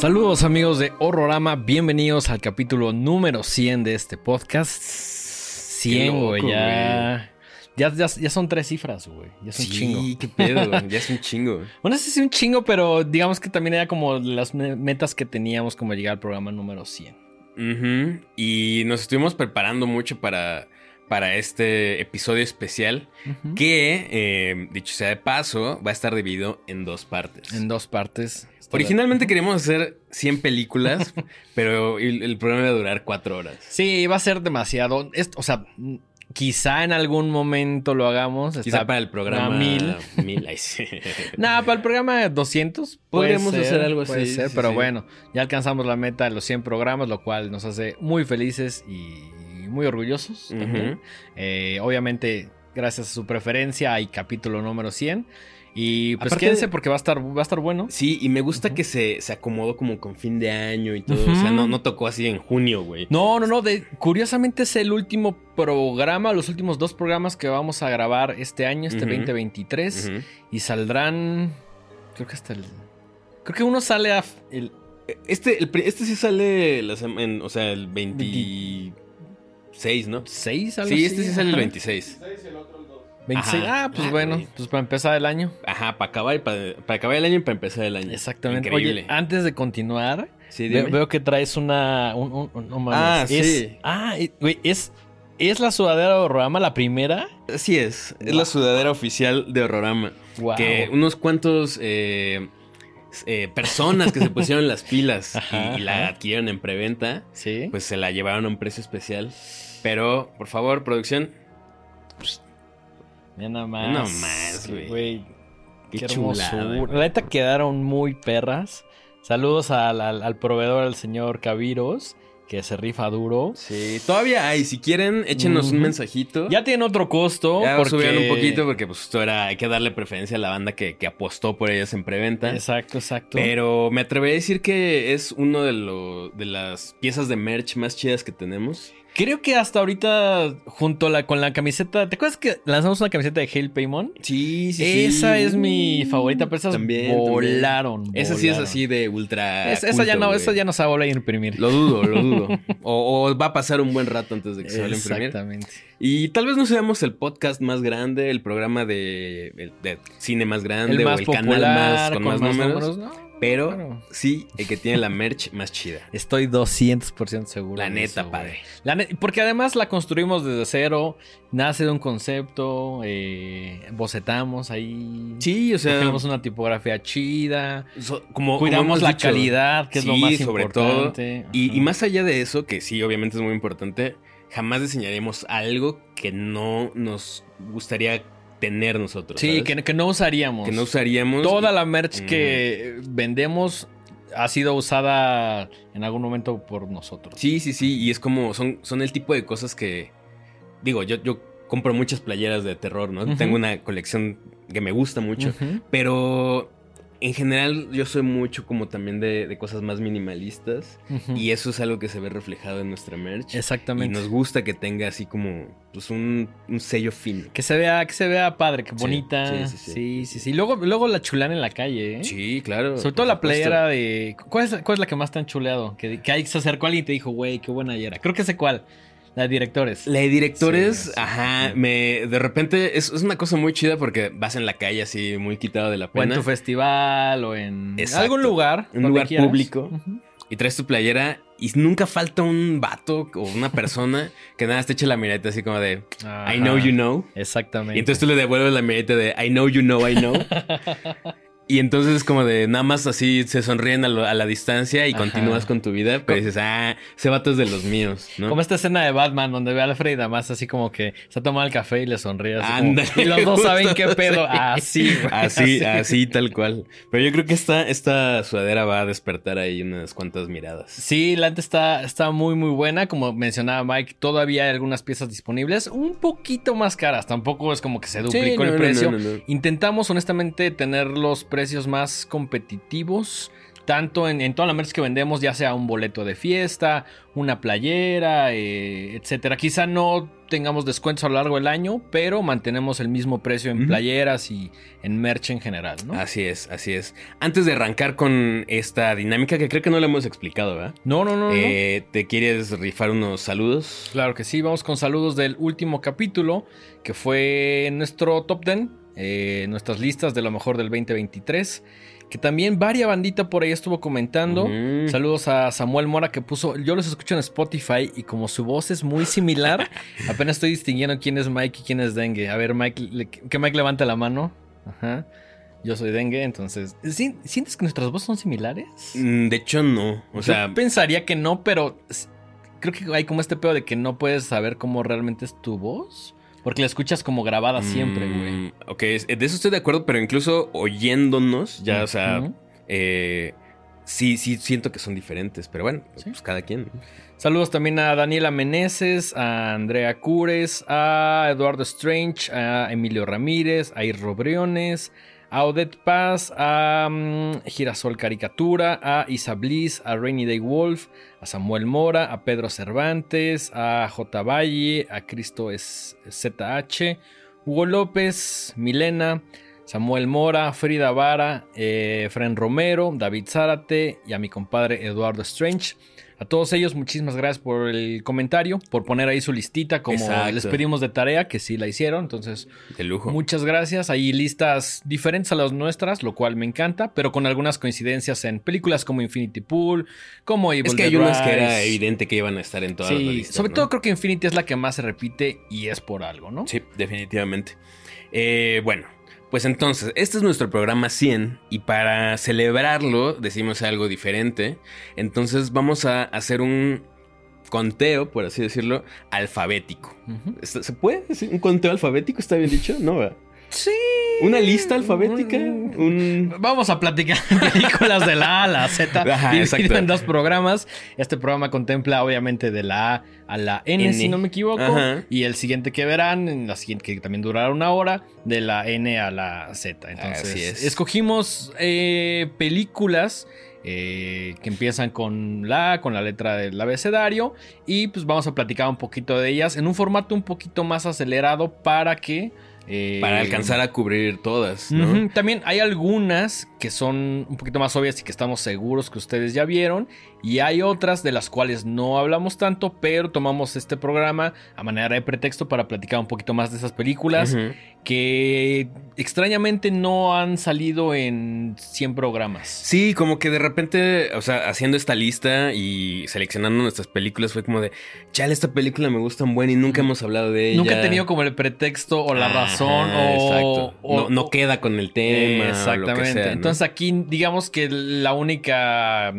Saludos amigos de Horrorama, bienvenidos al capítulo número 100 de este podcast. 100, güey, ya, ya, ya, ya son tres cifras, güey. Ya es un sí, chingo. qué pedo, ya es un chingo. Bueno, sí es un chingo, pero digamos que también era como las me- metas que teníamos como llegar al programa número 100. Ujú, Y nos estuvimos preparando mucho para, para este episodio especial Ujú. que, eh, dicho sea de paso, va a estar dividido en dos partes. En dos partes. Originalmente queríamos hacer 100 películas, pero el, el programa iba a durar 4 horas. Sí, va a ser demasiado. Es- o sea, quizá en algún momento lo hagamos. Quizá Está- para el programa mil. mil, ay, sí. Nah, para el programa 200 puede Podríamos ser, hacer algo puede así, ser, sí, pero sí. bueno, ya alcanzamos la meta de los 100 programas, lo cual nos hace muy felices y muy orgullosos también. Eh, obviamente, gracias a su preferencia, hay capítulo número 100. Y pues Aparte- quédense porque va a estar, va a estar bueno. Sí, y me gusta que se, se acomodó como con fin de año y todo. O sea, no, no tocó así en junio, güey. No, no, no. de- curiosamente es el último programa, los últimos dos programas que vamos a grabar este año, este Ujú. 2023. Ujú. Y saldrán. Creo que hasta el. Creo que uno sale a. El, Este, el este sí sale, la o sea, el 26, ¿no? 6 algo Sí, así, este sí sale el ajá. 26. 26. Ajá. Ah, pues Ah, bueno, güey. pues para empezar el año. Ajá, para acabar, y para, para acabar el año y para empezar el año. Exactamente. Increíble. Oye, antes de continuar, sí, ve- dime. veo que traes una. Un, un- un- no mames, Ah, es- sí. Ah, y- güey, es. ¿Es la sudadera de Horrorama la primera? Así es, es Wow. la sudadera oficial de Horrorama. Wow. Que unos cuantos eh, eh, personas que se pusieron las pilas Ajá, y, y la adquirieron en preventa, Sí. pues se la llevaron a un precio especial. Pero, por favor, producción, Mira nada más. Nada más, güey. Qué, Qué hermosura. La neta quedaron muy perras. Saludos al, al- al proveedor, al señor Caviros, que se rifa duro. Sí, todavía hay. Si quieren, échenos un mensajito. Ya tiene otro costo. Ya porque... subieron un poquito porque pues esto era, hay que darle preferencia a la banda que, que apostó por ellas en preventa. Exacto, exacto. Pero me atrevería a decir que es uno de, lo- de las piezas de merch más chidas que tenemos. Creo que hasta ahorita, junto a la, con la camiseta. ¿Te acuerdas que lanzamos una camiseta de Hail Paymon? Sí, Esa es mi favorita, pero esas También, volaron. Esa sí es así de ultra. Es- esa, ya no, esa ya no se va a volver a imprimir. Lo dudo, lo dudo. O, o va a pasar un buen rato antes de que se vaya a imprimir. Exactamente. Y tal vez no seamos el podcast más grande, el programa de, cine más grande El o más el popular, canal más con, más, números. No, pero claro. sí el que tiene la merch más chida. Estoy 200% seguro. La neta, eso, padre. La ne- porque además la construimos desde cero, nace de un concepto, eh, bocetamos ahí. Sí, o sea, Cogemos una tipografía chida, so- como como cuidamos la dicho, calidad, que es lo más sobre importante. Y, y más allá de eso, que sí, obviamente es muy importante, jamás diseñaremos algo que no nos gustaría tener nosotros. Sí, que, que no usaríamos. Que no usaríamos. Toda la merch que vendemos ha sido usada en algún momento por nosotros. Sí, sí, sí. Y es como, son, son el tipo de cosas que. Digo, yo, yo compro muchas playeras de terror, ¿no? Tengo una colección que me gusta mucho. Pero en general, yo soy mucho como también de, de cosas más minimalistas. Y eso es algo que se ve reflejado en nuestra merch. Y Exactamente. nos gusta que tenga así como pues un, un sello fino. Que se vea, que se vea padre, que Sí, bonita. sí, Sí, sí, sí, sí. sí. Luego, luego la chulana en la calle, ¿eh? Sí, claro. Sobre todo la playera de. ¿Cuál es, cuál es la que más te han chuleado? Que, que ahí se acercó alguien y te dijo, güey, qué buena era. Creo que sé cuál. La de directores. La de directores, Sí, ajá, sí. me de repente es, es una cosa muy chida porque vas en la calle así muy quitado de la O en pena tu festival o en Exacto. algún lugar. Un lugar quieras. público. Y traes tu playera y nunca falta un vato o una persona que nada te eche la mirada así como de I know you know. Exactamente. Y entonces tú le devuelves la mirada de I know you know I know. Y entonces es como de nada más así se sonríen a, lo- a la distancia y Ajá. continúas con tu vida, pero dices, ah, ese vato es de los míos, ¿no? Como esta escena de Batman donde ve a Alfred y nada más así como que se ha tomado el café y le sonríe así como- y los dos saben qué pedo. sí. Así, güey. Así, así, tal cual. Pero yo creo que esta, esta sudadera va a despertar ahí unas cuantas miradas. Sí, la neta está, está muy, muy buena. Como mencionaba Mike, todavía hay algunas piezas disponibles. Un poquito más caras. Tampoco es como que se duplicó Sí, no, el precio. no, no, no. Intentamos, honestamente, tener los precios más competitivos. tanto en, en toda la merch que vendemos, ya sea un boleto de fiesta, una playera, eh, etcétera. Quizá no tengamos descuentos a lo largo del año, pero mantenemos el mismo precio en playeras y en merch en general, ¿no? Así es, así es. Antes de arrancar con esta dinámica que creo que no la hemos explicado, ¿verdad? No, no, no. Eh, ¿Te quieres rifar unos saludos? Claro que sí, vamos con saludos del último capítulo, que fue nuestro top 10, eh, nuestras listas de lo mejor del 2023 que también varia bandita por ahí estuvo comentando. Saludos a Samuel Mora que puso, yo los escucho en Spotify y como su voz es muy similar, apenas estoy distinguiendo quién es Mike y quién es Dengue. A ver, Mike, que Mike levante la mano. Ajá. Yo soy Dengue, entonces, ¿sientes que nuestras voces son similares? Mm, de hecho, no. O sea, pensaría que no, pero creo que hay como este pedo de que no puedes saber cómo realmente es tu voz. Porque la escuchas como grabada siempre, güey. Mm, ok, de eso estoy de acuerdo, pero incluso oyéndonos, ya, o sea, eh, sí, sí siento que son diferentes, pero bueno, pues cada quien. Saludos también a Daniela Meneses, a Andrea Cures, a Eduardo Strange, a Emilio Ramírez, a Irro Briones, a Odette Paz, a mm, Girasol Caricatura, a Isa Bliss, a Rainy Day Wolf, a Samuel Mora, a Pedro Cervantes, a J. Valle, a Cristo ZH, Hugo López, Milena, Samuel Mora, Frida Vara, eh, Fren Romero, David Zárate y a mi compadre Eduardo Strange. A todos ellos, muchísimas gracias por el comentario, por poner ahí su listita como les pedimos de tarea, que sí la hicieron. Entonces, de lujo. Muchas gracias. Hay listas diferentes a las nuestras, lo cual me encanta, pero con algunas coincidencias en películas como Infinity Pool, como Evil Es que hay unas que era evidente que iban a estar en todas las listas. Sobre todo creo que Infinity es la que más se repite y es por algo, ¿no? Sí, definitivamente. Eh, bueno, pues entonces, este es nuestro programa 100 y para celebrarlo decimos algo diferente. Entonces vamos a hacer un conteo, por así decirlo, alfabético. ¿Se puede decir un conteo alfabético? ¿Está bien dicho? No, ¿verdad? Sí. Una lista alfabética. Vamos a platicar películas de la A a la Z. dividido en dos programas. Este programa contempla, obviamente, de la A a la N, si no me equivoco. Y el siguiente que verán, en la siguiente que también durará una hora, de la N a la Z. Entonces, escogimos eh, películas. Eh, que empiezan con la A, con la letra del abecedario y pues vamos a platicar un poquito de ellas en un formato un poquito más acelerado para que para eh, alcanzar a cubrir todas, ¿no? También hay algunas que son un poquito más obvias y que estamos seguros que ustedes ya vieron. Y hay otras de las cuales no hablamos tanto, pero tomamos este programa a manera de pretexto para platicar un poquito más de esas películas que extrañamente no han salido en 100 programas. Sí, como que de repente, o sea, haciendo esta lista y seleccionando nuestras películas fue como de, chale, esta película me gusta un buen y nunca hemos hablado de ella. Nunca he tenido como el pretexto o la razón o, o, no, queda con el tema. Exactamente. Entonces aquí digamos que la única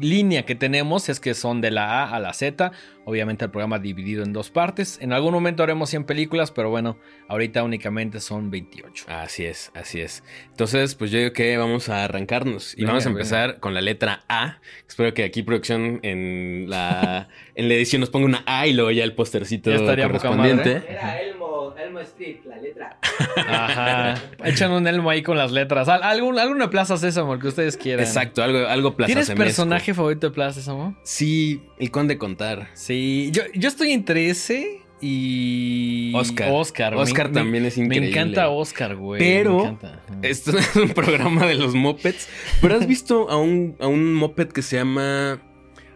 línea que tenemos es que son de la A a la Z. Obviamente el programa dividido en dos partes. En algún momento haremos 100 películas, pero bueno, ahorita únicamente son 28. Así es, así es. Entonces, pues yo digo que vamos a arrancarnos y vamos a empezar con la letra A. Espero que aquí producción en la, en la edición nos ponga una A y luego ya el postercito correspondiente. Era Elmo, Elmo Street, la letra. Ajá. Echan un Elmo ahí con las letras. ¿Algún, alguna Plaza Sésamo que ustedes quieran. Exacto, algo, algo Plaza ¿Tienes personaje favorito de Plaza Sésamo? Sí, el Conde Contar. Sí, yo, yo estoy entre ese y Oscar. Oscar, Oscar también es increíble. Me encanta Oscar, güey. Pero esto es un programa de los mopeds. Pero has visto a un, a un moped que se llama.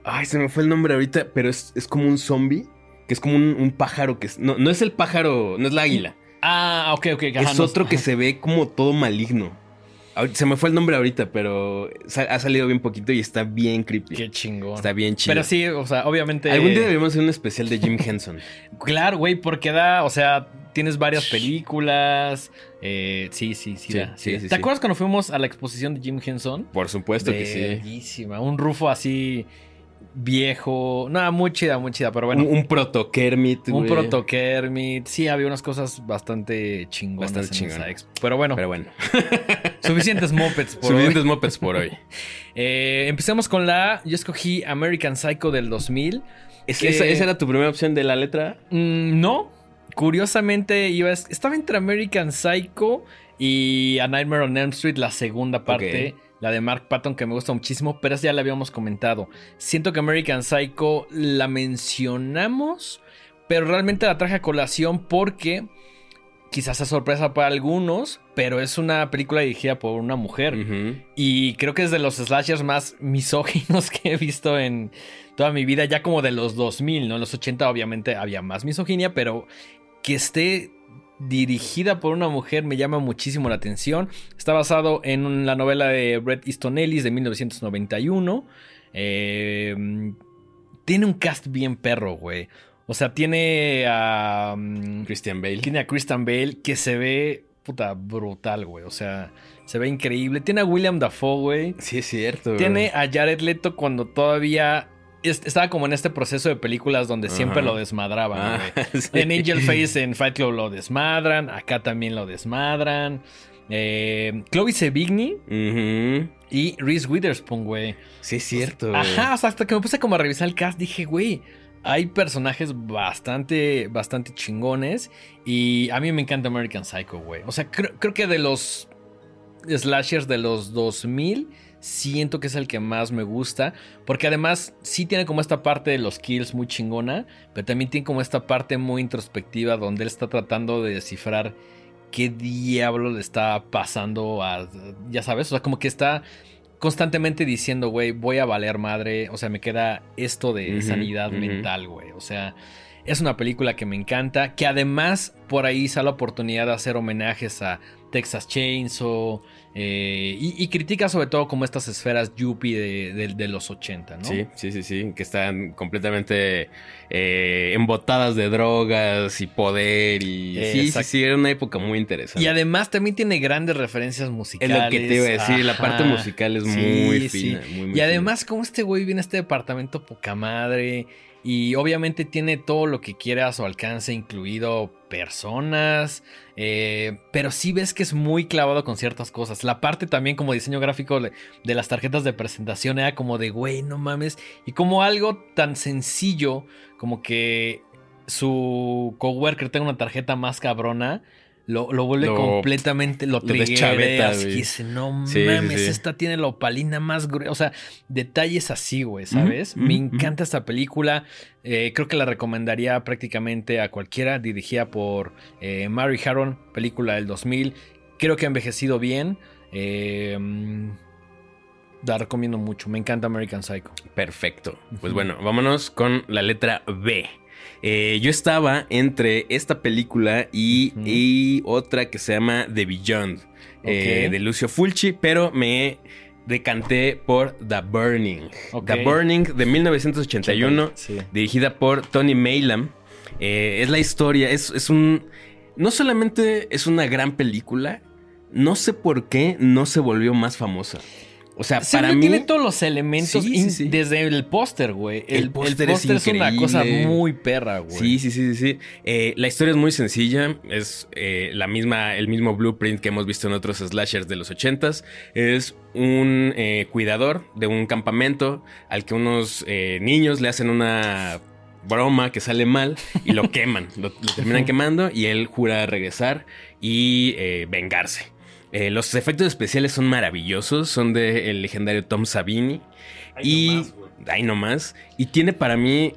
Ay, se me fue el nombre ahorita, pero es, como un zombie. Que es como un, pájaro que. no, no es el pájaro, no es la águila. Ah, ok, ok. es otro que se ve como todo maligno. Se me fue el nombre ahorita, pero ha salido bien poquito y está bien creepy. Qué chingón. Está bien chido. Pero sí, o sea, obviamente. Algún día deberíamos hacer un especial de Jim Henson. claro, güey, porque da, o sea, tienes varias películas. Eh, sí, sí, sí. sí, ¿Te acuerdas cuando fuimos a la exposición de Jim Henson? Por supuesto que sí. Bellísima. Un rufo así viejo. Nada, muy chida, muy chida, pero bueno. Un, proto Kermit. Un proto Kermit. Sí, había unas cosas bastante chingonas. Bastante chingonas. Pero bueno. Pero bueno. suficientes mopeds por suficientes mopeds por hoy. Eh, empecemos con la. Yo escogí American Psycho del 2000. ¿Esa, era tu primera opción de la letra? Mm, no. Curiosamente, iba, estaba entre American Psycho Y A Nightmare on Elm Street, la segunda parte. La de Mark Patton, que me gusta muchísimo, pero esa ya la habíamos comentado. Siento que American Psycho la mencionamos, pero realmente la traje a colación porque quizás sea sorpresa para algunos, pero es una película dirigida por una mujer. Y creo que es de los slashers más misóginos que he visto en toda mi vida, ya como de los 2000, ¿no? En los 80 obviamente había más misoginia, pero que esté dirigida por una mujer me llama muchísimo la atención. Está basado en la novela de Bret Easton Ellis de 1991. Eh, tiene un cast bien perro, güey. O sea, tiene a... mm, Christian Bale. tiene a Christian Bale que se ve puta brutal, güey. O sea, se ve increíble. Tiene a William Dafoe, güey. Sí, es cierto. Tiene a Jared Leto cuando todavía estaba como en este proceso de películas donde siempre lo desmadraban, Ah, sí. En Angel Face, en Fight Club lo desmadran. Acá también lo desmadran. Eh, Chloe Sevigny y Reese Witherspoon, güey. Sí, es cierto. Ajá, o sea, hasta que me puse como a revisar el cast, dije, güey, hay personajes bastante, bastante chingones. Y a mí me encanta American Psycho, güey. O sea, creo, creo que de los slashers de los 2000, siento que es el que más me gusta. Porque además sí tiene como esta parte de los kills muy chingona, pero también tiene como esta parte muy introspectiva donde él está tratando de descifrar qué diablo le está pasando a... Ya sabes, o sea, como que está constantemente diciendo, güey, voy a valer madre. O sea, me queda esto de sanidad mental, güey. O sea, es una película que me encanta. Que además por ahí sale la oportunidad de hacer homenajes a Texas Chainsaw. eh, y, y critica sobre todo como estas esferas yuppie de, de- de los 80, ¿no? Sí, sí, sí, sí, que están completamente eh, embotadas de drogas y poder y... Eh, sí, sí, sí, era una época muy interesante. Y además también tiene grandes referencias es musicales. lo que te iba a decir, la parte musical es Sí, muy sí. fina. muy, muy Y además, como este güey viene a este departamento poca madre. Y obviamente tiene todo lo que quiere a su alcance, incluido personas. eh, pero sí ves que es muy clavado con ciertas cosas. La parte también como diseño gráfico de, de las tarjetas de presentación era como de, güey, no mames. Y como algo tan sencillo como que su coworker tenga una tarjeta más cabrona. Lo, lo vuelve Lo- completamente, lo, lo trigueas, güey. y dice, no sí, mames, sí. esta tiene la opalina más gruesa. O sea, detalles así, güey, ¿sabes? Me encanta esta película. Eh, creo que la recomendaría prácticamente a cualquiera. Dirigida por eh, Mary Harron, película del 2000. Creo que ha envejecido bien. Eh, mm, la recomiendo mucho. Me encanta American Psycho. Perfecto. Pues bueno, vámonos con la letra B. Eh, yo estaba entre esta película y, otra que se llama The Beyond, eh, de Lucio Fulci, pero me decanté por The Burning. The Burning de 1981, Sí. dirigida por Tony Maylam. Eh, es la historia, es, es un... No solamente es una gran película, no sé por qué no se volvió más famosa. O sea, para mí... tiene todos los elementos Sí, sí, in- sí. desde el póster, güey. El El, póster es es, una cosa muy perra, güey. Sí, sí, sí, sí. sí. Eh, la historia es muy sencilla. Es eh, la misma, el mismo blueprint que hemos visto en otros slashers de los ochentas. Es un eh, cuidador de un campamento al que unos eh, niños le hacen una broma que sale mal y lo queman. lo, lo terminan quemando y él jura regresar y vengarse. Eh, los efectos especiales son maravillosos. Son del legendario Tom Savini. y ahí nomás. Y tiene para mí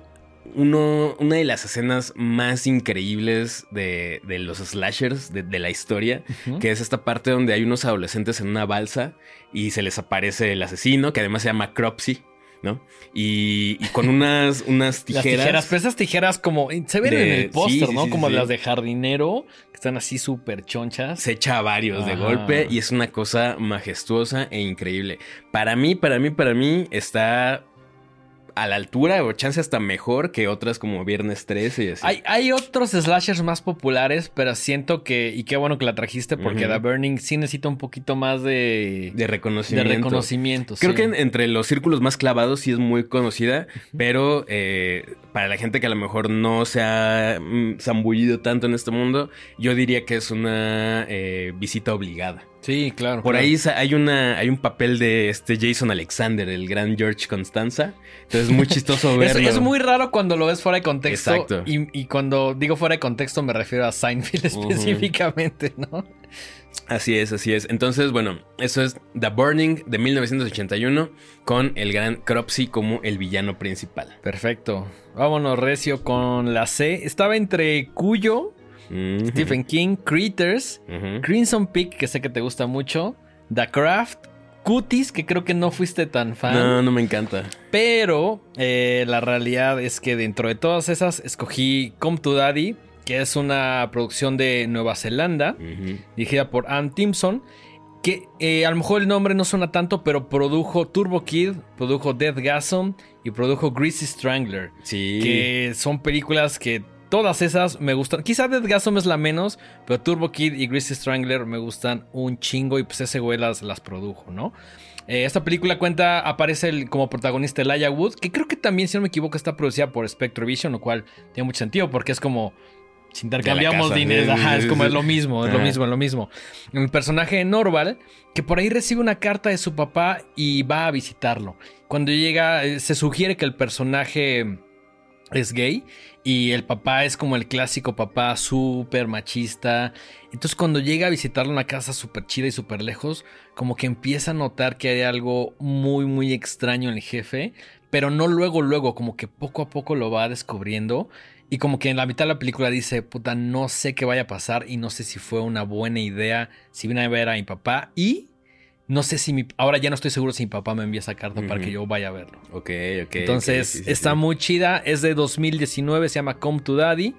uno, una de las escenas más increíbles de, de los slashers de, de la historia, que es esta parte donde hay unos adolescentes en una balsa y se les aparece el asesino, que además se llama Cropsy, ¿no? Y, y con unas, unas Las tijeras. tijeras, pero esas tijeras como se ven De- en el póster, sí, ¿no? sí, como sí. las de jardinero, que están así súper chonchas. se echa a varios de golpe y es una cosa majestuosa e increíble. Para mí, para mí, para mí está a la altura o chance hasta mejor que otras como Viernes 13 y así. Hay, hay otros slashers más populares, pero siento que, y qué bueno que la trajiste, porque. The Burning sí necesita un poquito más de, de de reconocimiento. reconocimiento. Creo sí. que en- entre los círculos más clavados sí es muy conocida, pero eh, para la gente que a lo mejor no se ha mm, zambullido tanto en este mundo, yo diría que es una eh, visita obligada. Sí, claro. Por claro. ahí hay una hay un papel de este Jason Alexander, el gran George Constanza. Entonces es muy chistoso Es, verlo. es muy raro cuando lo ves fuera de contexto. Exacto. Y, y cuando digo fuera de contexto me refiero a Seinfeld específicamente, ¿no? Así es, así es. Entonces, bueno, eso es The Burning de 1981 con el gran Cropsy como el villano principal. Perfecto. Vámonos, Recio, con la C. Estaba entre Cuyo, Stephen King, Critters. Crimson Peak, que sé que te gusta mucho, The Craft, Cuties, que creo que no fuiste tan fan. No, no me encanta. Pero eh, la realidad es que dentro de todas esas escogí Come to Daddy, que es una producción de Nueva Zelanda, dirigida por Ann Timpson, que eh, a lo mejor el nombre no suena tanto, pero produjo Turbo Kid, produjo Death Gasm y produjo Greasy Strangler, Sí. que son películas que todas esas me gustan. Quizá Death Gasm es la menos, pero Turbo Kid y Greasy Strangler me gustan un chingo y pues ese güey las, las produjo, ¿no? Eh, esta película cuenta, aparece el- como protagonista Elijah Wood, que creo que también, si no me equivoco, está producida por Spectrovision, lo cual tiene mucho sentido porque es como si intercambiamos dinero, ajá, es como es lo mismo, es lo mismo, es lo mismo. El personaje de Norval, que por ahí recibe una carta de su papá y va a visitarlo. Cuando llega, eh, se sugiere que el personaje es gay y el papá es como el clásico papá súper machista. Entonces cuando llega a visitarlo en una casa súper chida y súper lejos, como que empieza a notar que hay algo muy, muy extraño en el jefe, pero no luego, luego, como que poco a poco lo va descubriendo. Y como que en la mitad de la película dice, puta, no sé qué vaya a pasar y no sé si fue una buena idea si vine a ver a mi papá y no sé si mi... Ahora ya no estoy seguro si mi papá me envía esa carta para que yo vaya a verlo. Ok, ok. Entonces, ok, sí, sí, está sí. muy chida. Es de 2019, se llama Come to Daddy.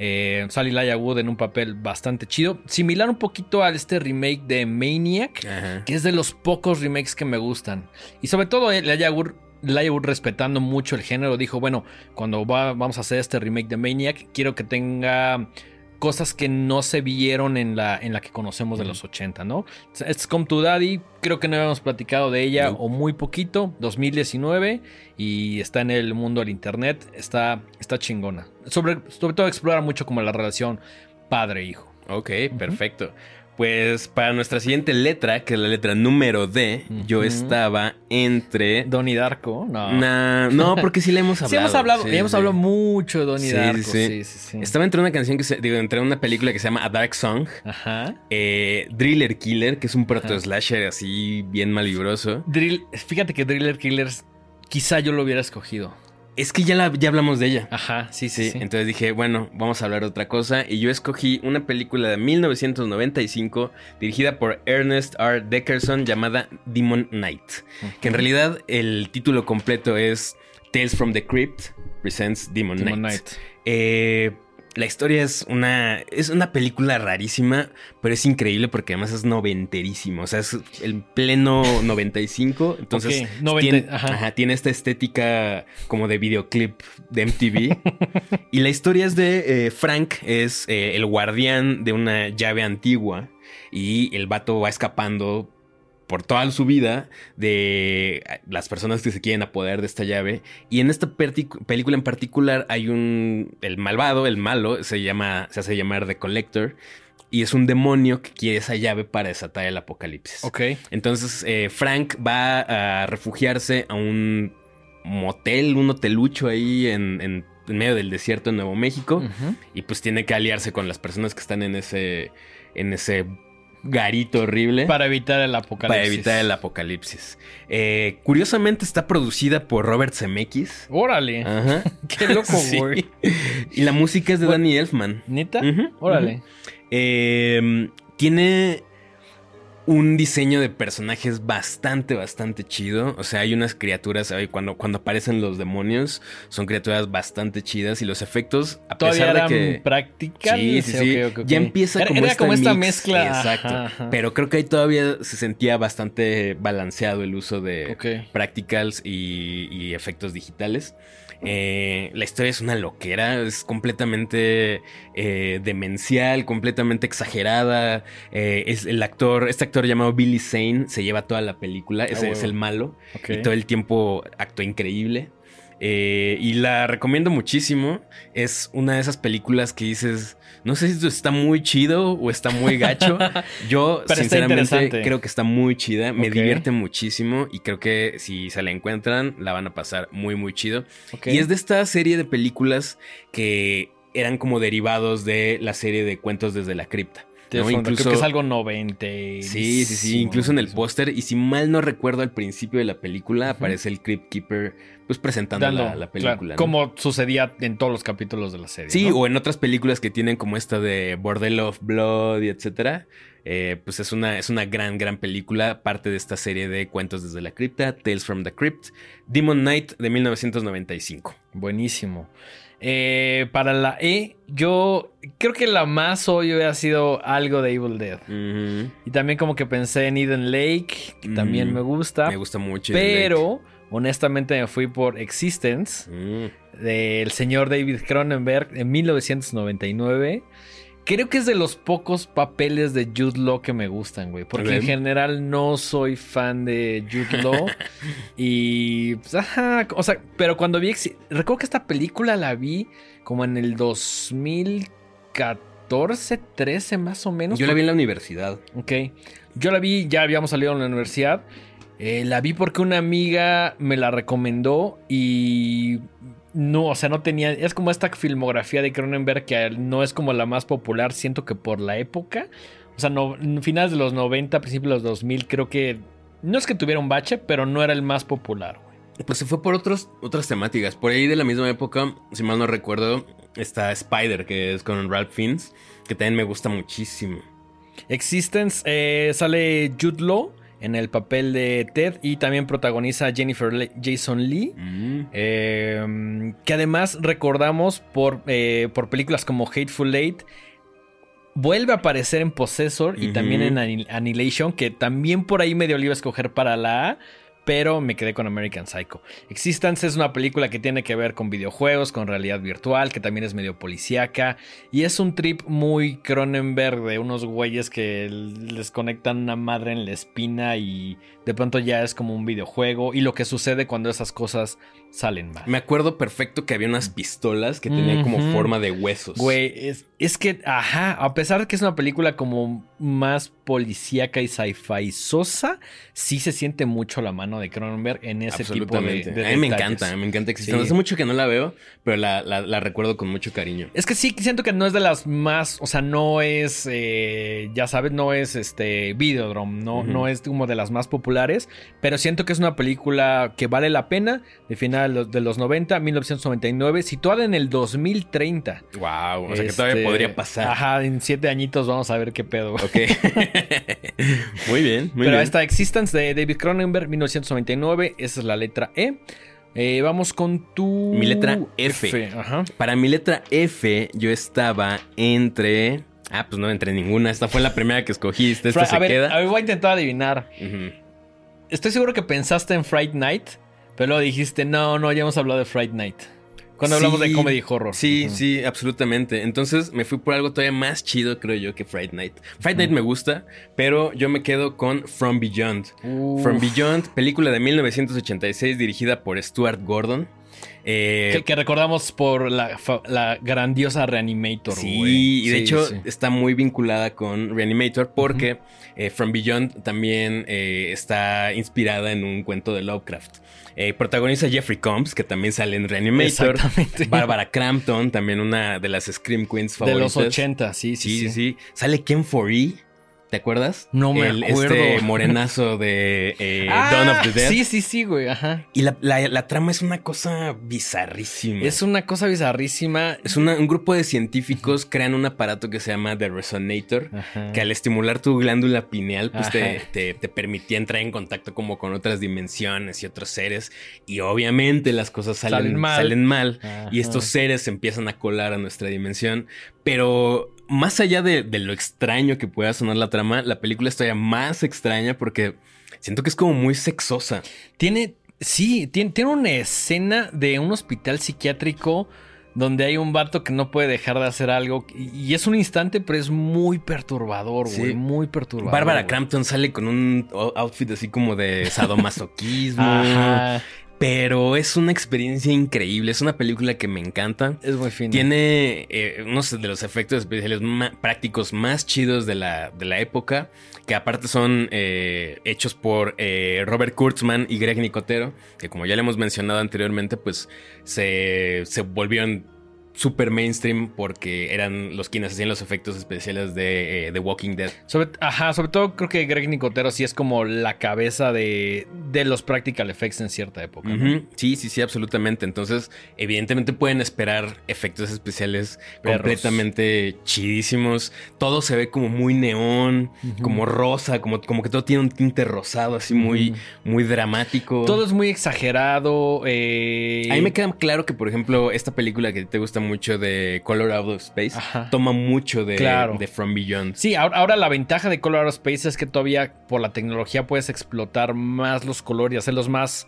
Eh, sale Elijah Wood en un papel bastante chido. Similar un poquito a este remake de Maniac, Ajá. que es de los pocos remakes que me gustan. Y sobre todo, eh, Wood respetando mucho el género, dijo: Bueno, cuando va- vamos a hacer este remake de Maniac, quiero que tenga cosas que no se vieron en la, en la que conocemos de los 80, ¿no? Es Come to Daddy, creo que no habíamos platicado de ella No. o muy poquito, 2019, y está en el mundo del internet, está, está chingona. Sobre, sobre todo explora mucho como la relación padre-hijo. Ok, perfecto. Pues para nuestra siguiente letra, que es la letra número D, yo estaba entre. Donnie Darko, no. Nah, no, porque sí le hemos hablado. Sí, hemos hablado, Sí, hemos sí. hablado mucho de Donnie Sí, Darko. sí. Sí. Estaba entre una canción que se. Digo, entre una película que se llama A Dark Song. Ajá. eh, Driller Killer, que es un proto-slasher así bien malibroso. Drill, fíjate que Driller Killers quizá yo lo hubiera escogido. Es que ya, la, ya hablamos de ella. Ajá, sí, sí, entonces dije, bueno, vamos a hablar de otra cosa. Y yo escogí una película de 1995 dirigida por Ernest R. Deckerson llamada Demon Knight. Que en realidad el título completo es Tales from the Crypt Presents Demon, Demon Knight. Knight. Eh, la historia es una, es una película rarísima, pero es increíble porque además es noventerísimo. O sea, es el pleno 95. Entonces, Ok, 90, tiene, ajá. ajá, tiene esta estética como de videoclip de MTV. y la historia es de eh, Frank, es eh, el guardián de una llave antigua. Y el vato va escapando por toda su vida de las personas que se quieren apoderar de esta llave. Y en esta película en particular hay un... El malvado, el malo, se llama... Se hace llamar The Collector. Y es un demonio que quiere esa llave para desatar el apocalipsis. Ok. Entonces eh, Frank va a refugiarse a un motel, un hotelucho ahí en, en- en medio del desierto de Nuevo México. Y pues tiene que aliarse con las personas que están en ese, en ese garito horrible. Para evitar el apocalipsis. para evitar el apocalipsis. Eh, curiosamente está producida por Robert Zemeckis. Órale. Ajá. Qué loco, Sí. güey. Y la música es de. Danny Elfman. ¿Neta? Ujú, Órale. Eh, tiene un diseño de personajes bastante, bastante chido. O sea, hay unas criaturas, cuando, cuando aparecen los demonios, son criaturas bastante chidas y los efectos, a Todavía pesar de eran que... prácticales. Sí, sí, sí. Ya empieza Era- como, era esta como esta mix. mezcla. Exacto. Ajá, ajá. Pero creo que ahí todavía se sentía bastante balanceado el uso de practicals y, y efectos digitales. Eh, la historia es una loquera, es completamente eh, demencial, completamente exagerada. Eh, es el actor, este actor llamado Billy Zane se lleva toda la película, ese Ah, es huevo. el malo y todo el tiempo actúa increíble. Eh, y la recomiendo muchísimo. Es una de esas películas que dices, no sé si esto está muy chido o está muy gacho. Yo, Pero sinceramente, creo que está muy chida. Me divierte muchísimo y creo que si se la encuentran, la van a pasar muy, muy chido. Y es de esta serie de películas que eran como derivados de la serie de cuentos desde la cripta. ¿No? Incluso- Creo que es algo 90. Sí, sí, sí. Incluso en el póster. Y si mal no recuerdo al principio de la película, aparece el Crypt Keeper, pues presentando Dando, la, la película. claro, ¿no? Como sucedía en todos los capítulos de la serie. Sí, ¿no? o en otras películas que tienen como esta de Bordel of Blood y etcétera. Eh, pues es una, es una gran, gran película, parte de esta serie de cuentos desde la cripta, Tales from the Crypt, Demon Knight de 1995. Buenísimo. Eh, para la E, yo creo que la más obvio ha sido algo de Evil Dead. Y también como que pensé en Eden Lake, que también me gusta. Me gusta mucho. pero, honestamente, me fui por Existence, Mm. del señor David Cronenberg, en 1999. Creo que es de los pocos papeles de Jude Law que me gustan, güey. Porque en general no soy fan de Jude Law. y, pues, ajá, o sea, pero cuando vi... Recuerdo que esta película la vi como en el 2014, 13 más o menos. Yo la vi en la universidad. Ok. Yo la vi, ya habíamos salido en la universidad. Eh, la vi porque una amiga me la recomendó y no, o sea, no tenía. Es como esta filmografía de Cronenberg que no es como la más popular, siento que por la época. O sea, no, finales de los 90, principios de los 2000, creo que no es que tuviera un bache, pero no era el más popular. güey. Pues se fue por otros, otras temáticas. Por ahí de la misma época, si mal no recuerdo, está Spider, que es con Ralph Fiennes, que también me gusta muchísimo. Existence eh, sale Jude Law en el papel de Ted y también protagoniza a Jennifer Le- Jason Lee. Mm. Eh, que además recordamos por, eh, por películas como Hateful Eight. Vuelve a aparecer en Possessor y también en Anni- Annihilation, que también por ahí medio le iba a escoger para la A, pero me quedé con American Psycho. Existence es una película que tiene que ver con videojuegos, con realidad virtual, que también es medio policíaca, y es un trip muy Cronenberg de unos güeyes que les conectan una madre en la espina y de pronto ya es como un videojuego, y lo que sucede cuando esas cosas salen mal. Me acuerdo perfecto que había unas pistolas que tenían como forma de huesos. Güey, es, es que, ajá, a pesar de que es una película como más policíaca y sci-fi sosa, sí se siente mucho la mano de Cronenberg en ese tipo de, de a mí me encanta, me encanta que Sí. Hace mucho que no la veo, pero la, la- la recuerdo con mucho cariño. Es que sí, siento que no es de las más, o sea, no es, eh, ya sabes, no es este Videodrome, no, no es como de las más populares, pero siento que es una película que vale la pena, de final de los- de los 90, 1999, situada en el 2030. Wow, o sea que todavía Este, podría pasar. Ajá, en siete añitos vamos a ver qué pedo. Ok. muy bien, muy Pero bien. esta Existence de David Cronenberg, 1999, esa es la letra E. Eh, vamos con tu... Mi letra F. Ajá. Para mi letra F, yo estaba entre. Ah, pues no entre ninguna. Esta fue la primera que escogiste. Esta Fra- se a, ver, queda. a ver, voy a intentar adivinar. Estoy seguro que pensaste en Fright Night, pero luego dijiste, no, no, ya hemos hablado de Fright Night. Cuando hablamos de comedy horror. Sí, sí, absolutamente. Entonces me fui por algo todavía más chido, creo yo, que Fright Night. Fright Night me gusta, pero yo me quedo con From Beyond. From Beyond, película de 1986 dirigida por Stuart Gordon. Eh, Que, que recordamos por la, la grandiosa Reanimator. Sí, y de Sí, hecho sí. está muy vinculada con Reanimator porque eh, From Beyond también eh, está inspirada en un cuento de Lovecraft. Eh, protagoniza Jeffrey Combs, que también sale en Reanimator. Exactamente. Bárbara Crampton, también una de las Scream Queens De favoritas. los 80, sí, sí, Sí, sí. sí, sí. Sale Ken Foree, ¿te acuerdas? No me El, acuerdo. Este morenazo de eh, Ah, Dawn of the Dead. Sí, sí, sí, güey, ajá. Y la, la- la trama es una cosa bizarrísima. Es una cosa bizarrísima. Es una- un grupo de científicos crean un aparato que se llama The Resonator, Ajá. que al estimular tu glándula pineal, pues te, te- te permitía entrar en contacto como con otras dimensiones y otros seres. Y obviamente las cosas salen, Salen mal. salen mal. Y estos seres se empiezan a colar a nuestra dimensión. Pero más allá de, de lo extraño que pueda sonar la trama, la película es todavía más extraña porque siento que es como muy sexosa. Tiene, sí, tiene, tiene una escena de un hospital psiquiátrico donde hay un vato que no puede dejar de hacer algo y, es un instante, pero es muy perturbador, güey, Sí. muy perturbador. Bárbara. Crampton sale con un outfit así como de sadomasoquismo. Ajá. Pero es una experiencia increíble. Es una película que me encanta. Es muy fino. Tiene eh, unos de los efectos especiales prácticos más chidos de la, de la época, que aparte son eh, hechos por eh, Robert Kurtzman y Greg Nicotero, que como ya le hemos mencionado anteriormente, pues se, se volvieron super mainstream porque eran los quienes hacían los efectos especiales de eh, The Walking Dead. Sobre, ajá, sobre todo creo que Greg Nicotero sí es como la cabeza de, de los practical effects en cierta época. Sí, sí, sí, absolutamente. Entonces, evidentemente pueden esperar efectos especiales Perros. completamente chidísimos. Todo se ve como muy neón, como rosa, como, como que todo tiene un tinte rosado, así muy, muy dramático. Todo es muy exagerado. eh, A mí me queda claro que, por ejemplo, esta película que te gusta mucho de Color Out of Space Ajá. toma mucho de, Claro. de From Beyond. Sí, ahora, ahora la ventaja de Color Out of Space es que todavía por la tecnología puedes explotar más los colores y hacerlos más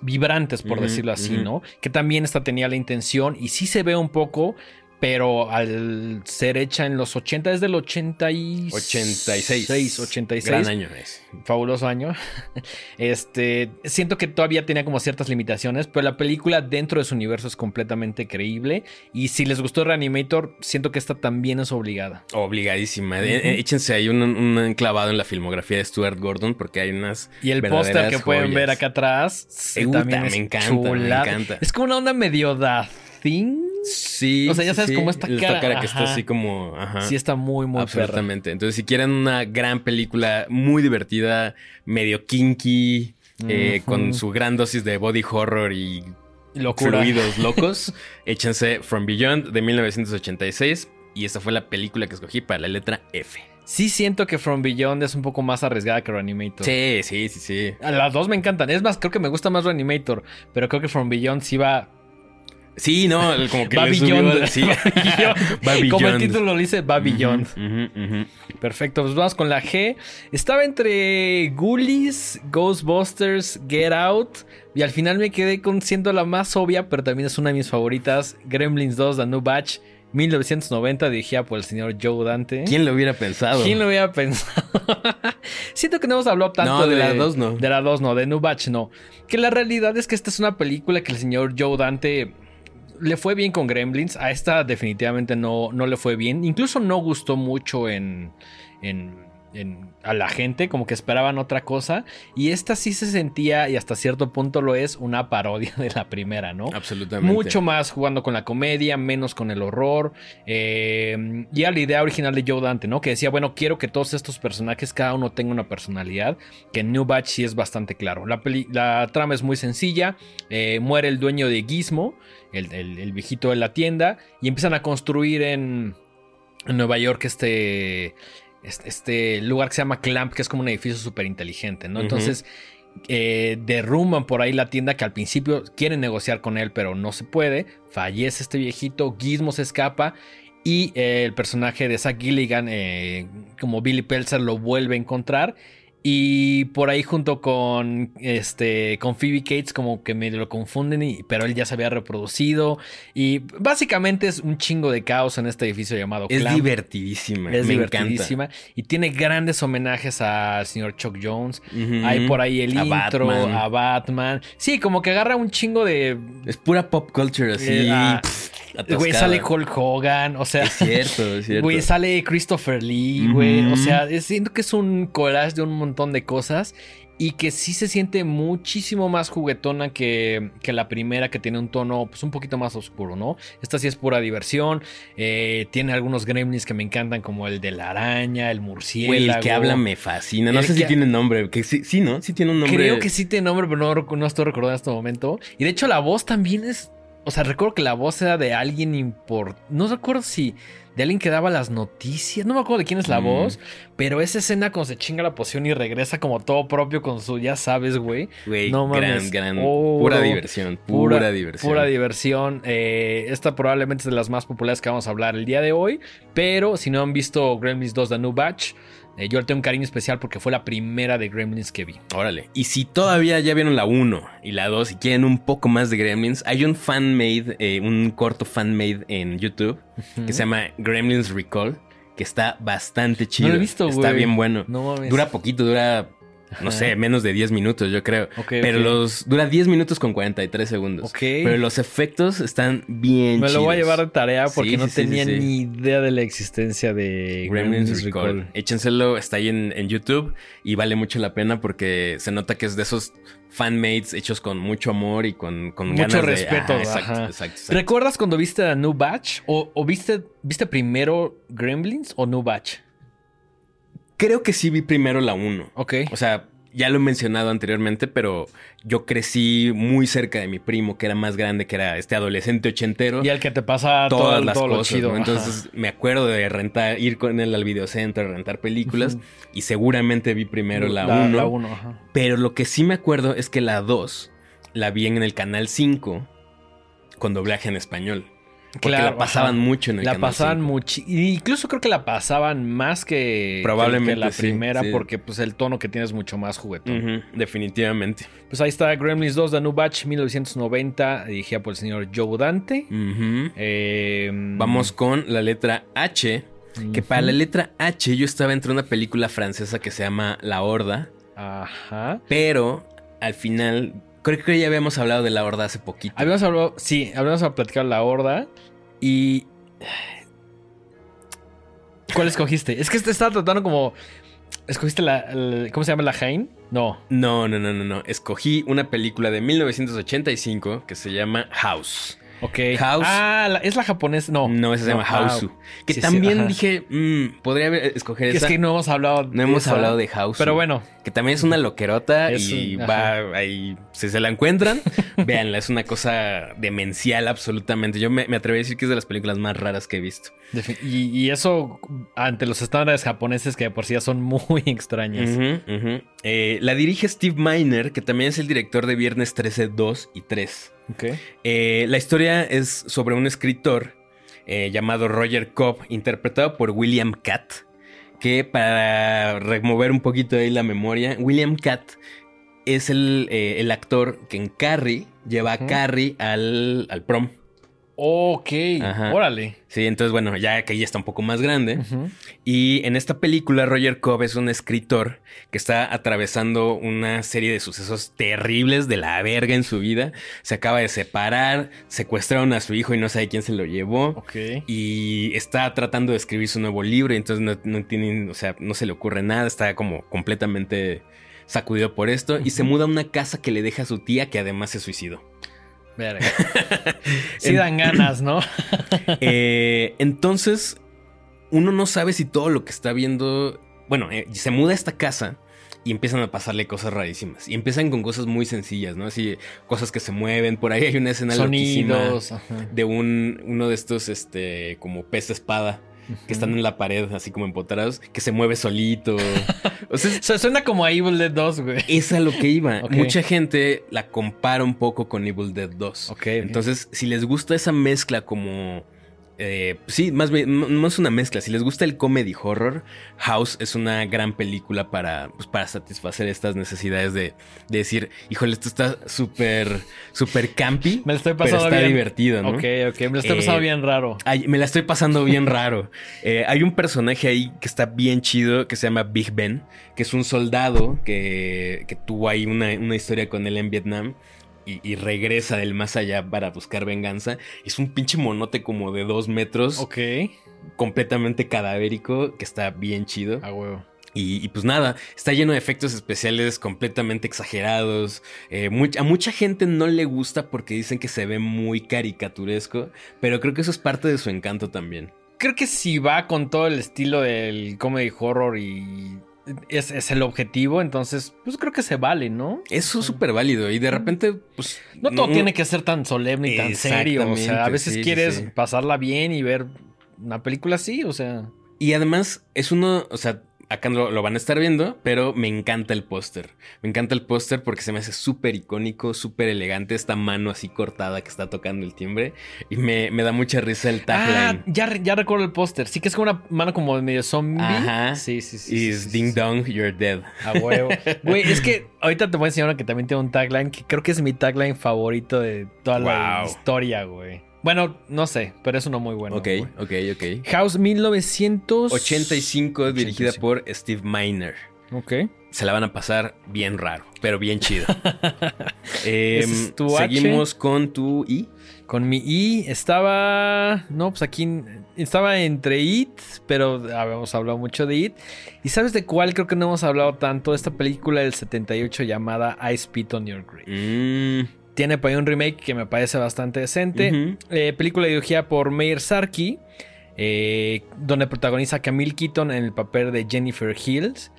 vibrantes, por decirlo así. ¿no? Que también esta tenía la intención y sí se ve un poco, pero al ser hecha en los 80, es del 86. 86. 86. Gran año es. fabuloso año. Este, siento que todavía tenía como ciertas limitaciones, pero la película dentro de su universo es completamente creíble. Y si les gustó Reanimator, siento que esta también es obligada. Obligadísima. Eh, Échense ahí un, un enclavado en la filmografía de Stuart Gordon porque hay unas Y el póster que pueden ver acá atrás sí, también es me encanta, chulada. me encanta. Es como una onda medio da thing. Sí. O sea, ya sabes sí. cómo esta Esta cara, que está ajá. así como. Ajá. Sí está muy, muy perra. Absolutamente. Entonces, si quieren una gran película muy divertida, medio kinky, eh, con su gran dosis de body horror y Locura. fluidos locos, échense From Beyond de 1986. Y esta fue la película que escogí para la letra F. Sí siento que From Beyond es un poco más arriesgada que Reanimator. Sí, sí, sí, sí. A Las dos me encantan. Es más, creo que me gusta más Reanimator. Pero creo que From Beyond sí va Sí, no, el- como que al- sí. Como el título lo dice, ujú, ujú. Perfecto, pues vamos con la G. Estaba entre Ghoulies, Ghostbusters, Get Out. Y al final me quedé con siendo la más obvia, pero también es una de mis favoritas. Gremlins 2, The New Batch, 1990, dirigida por el señor Joe Dante. ¿Quién lo hubiera pensado? ¿Quién lo hubiera pensado? Siento que no hemos hablado tanto No, de la dos no. De la 2 no, de New Batch no. Que la realidad es que esta es una película que el señor Joe Dante le fue bien con Gremlins. A esta definitivamente no, no le fue bien. Incluso no gustó mucho en, en- en- a la gente, como que esperaban otra cosa. Y esta sí se sentía, y hasta cierto punto lo es, una parodia de la primera, ¿no? Absolutamente. Mucho más jugando con la comedia, menos con el horror. Eh, y a la idea original de Joe Dante, ¿no? Que decía, bueno, quiero que todos estos personajes, cada uno tenga una personalidad. Que en New Batch sí es bastante claro. La, la trama es muy sencilla. eh, muere el dueño de Gizmo, el, el- el viejito de la tienda. Y empiezan a construir en, en Nueva York este, este, este lugar que se llama Clamp, que es como un edificio súper inteligente, ¿no? Entonces eh, derrumban por ahí la tienda que al principio quieren negociar con él, pero no se puede. Fallece este viejito, Gizmo se escapa y eh, el personaje de Zack Gilligan, eh, como Billy Pelzer, lo vuelve a encontrar. Y por ahí junto con este con Phoebe Cates como que medio lo confunden, y, pero él ya se había reproducido. Y básicamente es un chingo de caos en este edificio llamado Es Clamp. divertidísima. Es me divertidísima. Y tiene grandes homenajes al señor Chuck Jones. Hay por ahí el A intro, Batman. a Batman. Sí, como que agarra un chingo de. Es pura pop culture así. Eh, ah, Güey, sale Hulk Hogan. O sea. Es cierto, es cierto. Güey, sale Christopher Lee, güey. O sea, siento que es un collage de un montón de cosas. Y que sí se siente muchísimo más juguetona que, que la primera, que tiene un tono pues un poquito más oscuro, ¿no? Esta sí es pura diversión. eh, tiene algunos gremlins que me encantan, como el de la araña, el murciélago. El que habla me fascina. No El sé si tiene nombre. Que sí, sí, ¿no? Sí tiene un nombre. Creo que sí tiene nombre, pero no, no estoy recordando en este momento. Y de hecho la voz también es... O sea, recuerdo que la voz era de alguien import... No recuerdo si de alguien que daba las noticias. No me acuerdo de quién es la Mm. voz. Pero esa escena cuando se chinga la poción y regresa como todo propio con su... Ya sabes, güey. Güey, No gran, mames. gran. Oro. pura diversión. Pura, diversión. Pura diversión. Eh, esta probablemente es de las más populares que vamos a hablar el día de hoy. Pero si no han visto Gremlins 2 The New Batch... eh, yo le tengo un cariño especial porque fue la primera de Gremlins que vi. Órale. Y si todavía ya vieron la 1 y la 2 y quieren un poco más de Gremlins, hay un fan-made, eh, un corto fan-made en YouTube que se llama Gremlins Recall, que está bastante chido. No lo he visto, Está güey. bien bueno. No. Dura poquito, dura no Ajá. sé, menos de 10 minutos, yo creo. Pero los dura 10 minutos con 43 segundos. Ok. Pero los efectos están bien Me lo voy a llevar de tarea porque Sí, no sí, tenía sí, ni idea de la existencia de Gremlins Recall. Échenselo, está ahí en, en YouTube y vale mucho la pena porque se nota que es de esos fanmates hechos con mucho amor y con, con Mucho ganas de- respeto, exacto, exacto. ¿Recuerdas cuando viste a New Batch? ¿O, o viste, viste primero Gremlins o New Batch? Creo que sí vi primero la 1. Ok. O sea, ya lo he mencionado anteriormente, pero yo crecí muy cerca de mi primo, que era más grande, que era este adolescente ochentero. Y al que te pasa todas todo, las todo lo cosas, chido. ¿no? Entonces me acuerdo de rentar, ir con él al videocentro, rentar películas y seguramente vi primero la 1. La 1, ajá. Pero lo que sí me acuerdo es que la 2 la vi en el canal 5 con doblaje en español. Porque Claro, la pasaban ajá. mucho en el La canal pasaban 5. mucho. Incluso creo que la pasaban más que, Probablemente que la sí, primera, sí. porque pues el tono que tienes es mucho más juguetón. Definitivamente. Pues ahí está Gremlins 2 de New Batch 1990, dirigida por el señor Joe Dante. Eh, Vamos con la letra H. Que para la letra H yo estaba entre una película francesa que se llama La Horda. Ajá. Pero al final, creo que ya habíamos hablado de La Horda hace poquito. Habíamos hablado, sí, habíamos platicado la horda y... ¿Cuál escogiste? Es que te estaba tratando como... ¿Escogiste la... ¿Cómo se llama? ¿La Jain? No. No, no, no, no, no. Escogí una película de 1985 que se llama House. Ok. House. Ah, la- es la japonesa. No. No, esa se llama House. Que sí, también dije, mm, podría haber- escoger esa. es que no hemos hablado no hemos esa, hablado de House. Pero bueno, Que también es una loquerota Es y un- va ahí. Si se la encuentran, véanla. Es una cosa demencial, absolutamente. Yo me, me atrevo a decir que es de las películas más raras que he visto. y, y eso ante los estándares japoneses que de por sí ya son muy extrañas. Eh, la dirige Steve Miner, que también es el director de Viernes 13, 2 y 3. Eh, la historia es sobre un escritor eh, llamado Roger Cobb, interpretado por William Catt, que para remover un poquito ahí la memoria, William Catt es el, eh, el actor que en Carrie lleva a. Carrie al, al prom. Ok. Ajá. Órale. Sí, entonces bueno, ya que ella está un poco más grande. Y en esta película Roger Cobb es un escritor que está atravesando una serie de sucesos terribles de la verga en su vida. Se acaba de separar, secuestraron a su hijo y no sabe quién se lo llevó. Ok. Y está tratando de escribir su nuevo libro y entonces no, no tiene, o sea, no se le ocurre nada, está como completamente sacudido por esto y se muda a una casa que le deja a su tía que además se suicidó. Verga. sí dan ganas, ¿no? Eh, entonces, uno no sabe si todo lo que está viendo. Bueno, eh, se muda a esta casa y empiezan a pasarle cosas rarísimas. Y empiezan con cosas muy sencillas, ¿no? Así, cosas que se mueven. Por ahí hay una escena Sonidos. de un, uno de estos, este, como pez espada que están en la pared, así como empotrados, que se mueve solito. o sea, suena como a Evil Dead 2, güey. es a lo que iba. Mucha gente la compara un poco con Evil Dead 2. Ok. ok. Entonces, si les gusta esa mezcla como... eh, sí, más bien, no, es una mezcla. Si les gusta el comedy horror, House es una gran película para, pues, para satisfacer estas necesidades de, de decir, híjole, esto está súper, súper campy, me lo estoy pero pasando está bien. divertido, ¿no? Ok, ok. Me lo estoy Eh, pasando bien raro. Me la estoy pasando bien raro. Eh, hay un personaje ahí que está bien chido que se llama Big Ben, que es un soldado que, que tuvo ahí una, una historia con él en Vietnam y, y regresa del más allá para buscar venganza. Es un pinche monote como de dos metros, Ok. completamente cadavérico, que está bien chido. A huevo. Y, y pues nada, está lleno de efectos especiales completamente exagerados. Eh, much- a mucha gente no le gusta porque dicen que se ve muy caricaturesco, pero creo que eso es parte de su encanto también. Creo que si va con todo el estilo del comedy horror y es, es el objetivo, entonces, pues creo que se vale, ¿no? Eso es súper válido y de repente, pues... No todo tiene que ser tan solemne y tan serio. O sea, a veces sí, quieres sí. pasarla bien y ver una película así, o sea. Y además es uno, o sea, acá lo, lo van a estar viendo, pero me encanta el póster. Me encanta el póster porque se me hace súper icónico, súper elegante, esta mano así cortada que está tocando el timbre. Y me, me da mucha risa el Ah, tagline. ya, re- ya recuerdo el póster. Sí que es como una mano como de medio zombie. Ajá. Sí, sí, sí. Is sí, sí, Ding sí. Dong, You're Dead. A huevo. Güey, es que ahorita te voy a enseñar una que también tiene un tagline que creo que es mi tagline favorito de toda la historia, güey. Bueno, no sé, pero es uno muy bueno. ok, ok, ok. House 1900. 85, dirigida 85. por Steve Miner. Ok. Se la van a pasar bien raro, pero bien chido. Eh, Ese es tu H. seguimos con tu I. Con mi I estaba. No, pues aquí estaba entre It, pero habíamos hablado mucho de It. ¿Y sabes de cuál creo que no hemos hablado tanto? Esta película del 78 llamada I Spit on Your Grave. Mm, Tiene por ahí un remake que me parece bastante decente. ujú. Eh, película dirigida por Meir Sarki, eh, donde protagoniza a Camille Keaton en el papel de Jennifer Hills.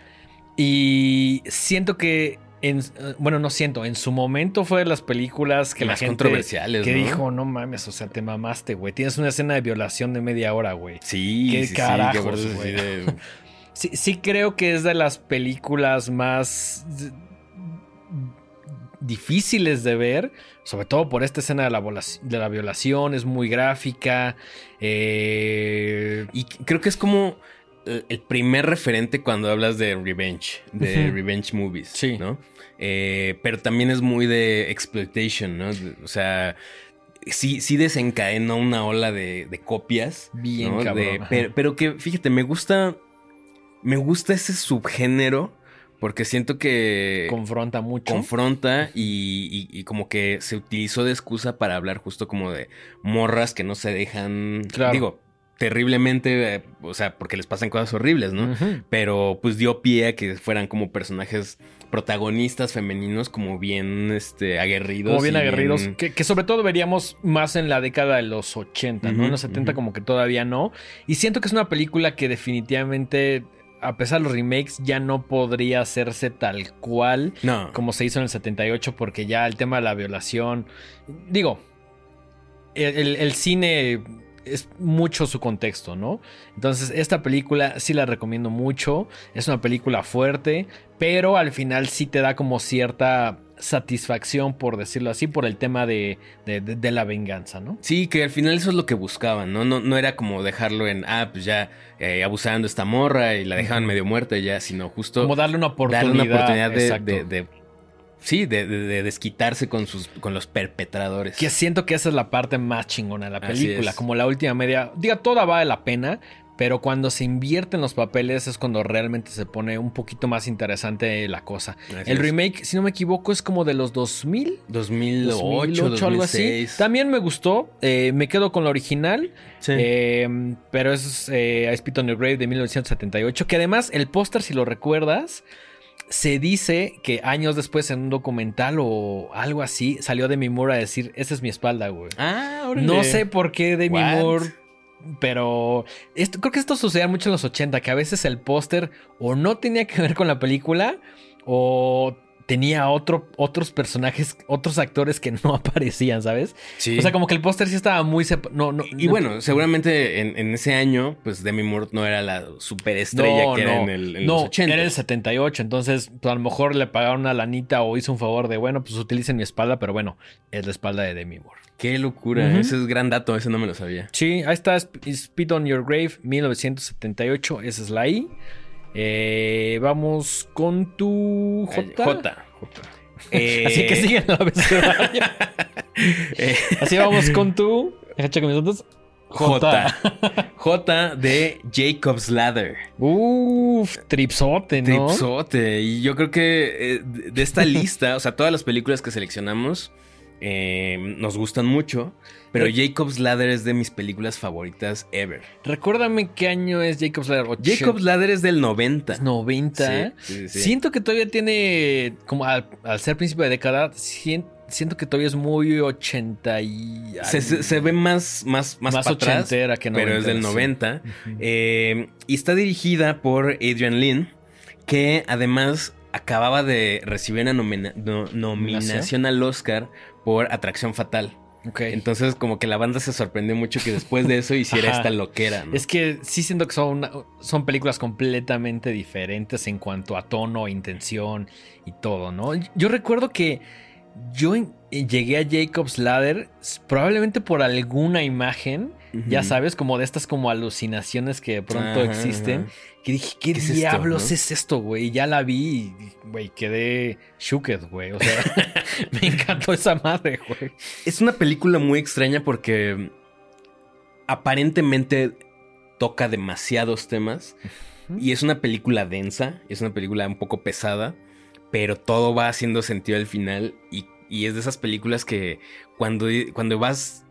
Y siento que, en, eh, bueno, no siento, en su momento fue de las películas que Más la gente controversiales, que ¿no? dijo, no mames, o sea, te mamaste, güey. Tienes una escena de violación de media hora, güey. Sí, ¿Qué sí, carajos, güey? sí de- Sí, sí creo que es de las películas más difíciles de ver, sobre todo por esta escena de la, vola- de la violación, es muy gráfica. eh, Y creo que es como el primer referente cuando hablas de revenge, de revenge movies, Sí. ¿no? Eh, pero también es muy de exploitation, ¿no? O sea, sí, sí desencadenó una ola de, de copias. Bien ¿no? cabrón, De- pero, pero que, fíjate, me gusta, me gusta ese subgénero porque siento que confronta mucho. confronta y, y- y como que se utilizó de excusa para hablar justo como de morras que no se dejan, Claro. digo, terriblemente, eh, o sea, porque les pasan cosas horribles, ¿no? Pero pues dio pie a que fueran como personajes protagonistas femeninos como bien este, aguerridos. Como bien aguerridos, que, que sobre todo veríamos más en la década de los 80, ¿no? En los 70 ujú. como que todavía no. Y siento que es una película que definitivamente, a pesar de los remakes, ya no podría hacerse tal cual No. como se hizo en el 78, porque ya el tema de la violación, digo, el, el- el cine es mucho su contexto, ¿no? Entonces, esta película sí la recomiendo mucho, es una película fuerte, pero al final sí te da como cierta satisfacción, por decirlo así, por el tema de, de- de- de la venganza, ¿no? Sí, que al final eso es lo que buscaban, ¿no? No, no era como dejarlo en, ah, pues ya eh, abusando esta morra y la dejaban medio muerta y ya, sino justo Como darle una oportunidad. darle una oportunidad de, sí, de, de- de desquitarse con sus con los perpetradores. Que siento que esa es la parte más chingona de la película. Como la última media. Diga, toda vale la pena. Pero cuando se invierten los papeles es cuando realmente se pone un poquito más interesante la cosa. Así el es. remake, si no me equivoco, es como de los 2000. 2008, 2008, algo así. 2006. También me gustó. eh, me quedo con la original. Sí. eh, pero es eh, I Spit on Your Grave de 1978. Que además, el póster, si lo recuerdas, se dice que años después en un documental o algo así, salió Demi Moore a decir: Esa es mi espalda, güey. ah, órale. No sé por qué Demi What? Moore. Pero esto, creo que esto sucedía mucho en los 80, que a veces el póster o no tenía que ver con la película o tenía otro, otros personajes, otros actores que no aparecían, ¿sabes? Sí. O sea, como que el póster sí estaba muy... No, no, y no- bueno, seguramente en, en ese año, pues Demi Moore no era la superestrella que era en, el, en no, los 80. era el 78, entonces pues, a lo mejor le pagaron una lanita o hizo un favor de, bueno, pues utilicen mi espalda, pero bueno, es la espalda de Demi Moore. Qué locura, ese es gran dato, ese no me lo sabía. Sí, ahí está Sp- Spit on Your Grave, 1978. Esa es la I. Eh, vamos con tu J. J. Eh, Así que siguen el abecedario. eh, Así vamos con tu. J. J de Jacob's Ladder. Uf, tripsote, ¿no? Tripsote. Y yo creo que eh, de esta lista, o sea, todas las películas que seleccionamos eh, nos gustan mucho. Pero Re- Jacob's Ladder es de mis películas favoritas ever. Recuérdame qué año es Jacob's Ladder. Jacob's Ladder es del 90. 90. Sí, sí, sí. Siento que todavía tiene. Como al, al ser principio de década, sien- siento que todavía es muy 80 y. Se, se- se ve más, más, más, más para atrás, que pero es del noventera, 90. sí. Ujú. Eh, y está dirigida por Adrian Lin, que además acababa de recibir una nomina- no- nominación al Oscar por Atracción Fatal. Entonces, como que la banda se sorprendió mucho que después de eso hiciera esta loquera. ¿no? Es que sí siento que son, una- son películas completamente diferentes en cuanto a tono, intención y todo, ¿no? Yo recuerdo que yo en- llegué a Jacob's Ladder probablemente por alguna imagen, ya sabes, como de estas como alucinaciones que de pronto Ajá, existen, ajá. que dije, ¿qué, ¿Qué es esto, diablos no? es esto, güey? Y ya la vi y, güey, quedé shooked, güey. O sea, me encantó esa madre, güey. Es una película muy extraña porque aparentemente toca demasiados temas, Y es una película densa, es una película un poco pesada, pero todo va haciendo sentido al final y, y es de esas películas que cuando, cuando vas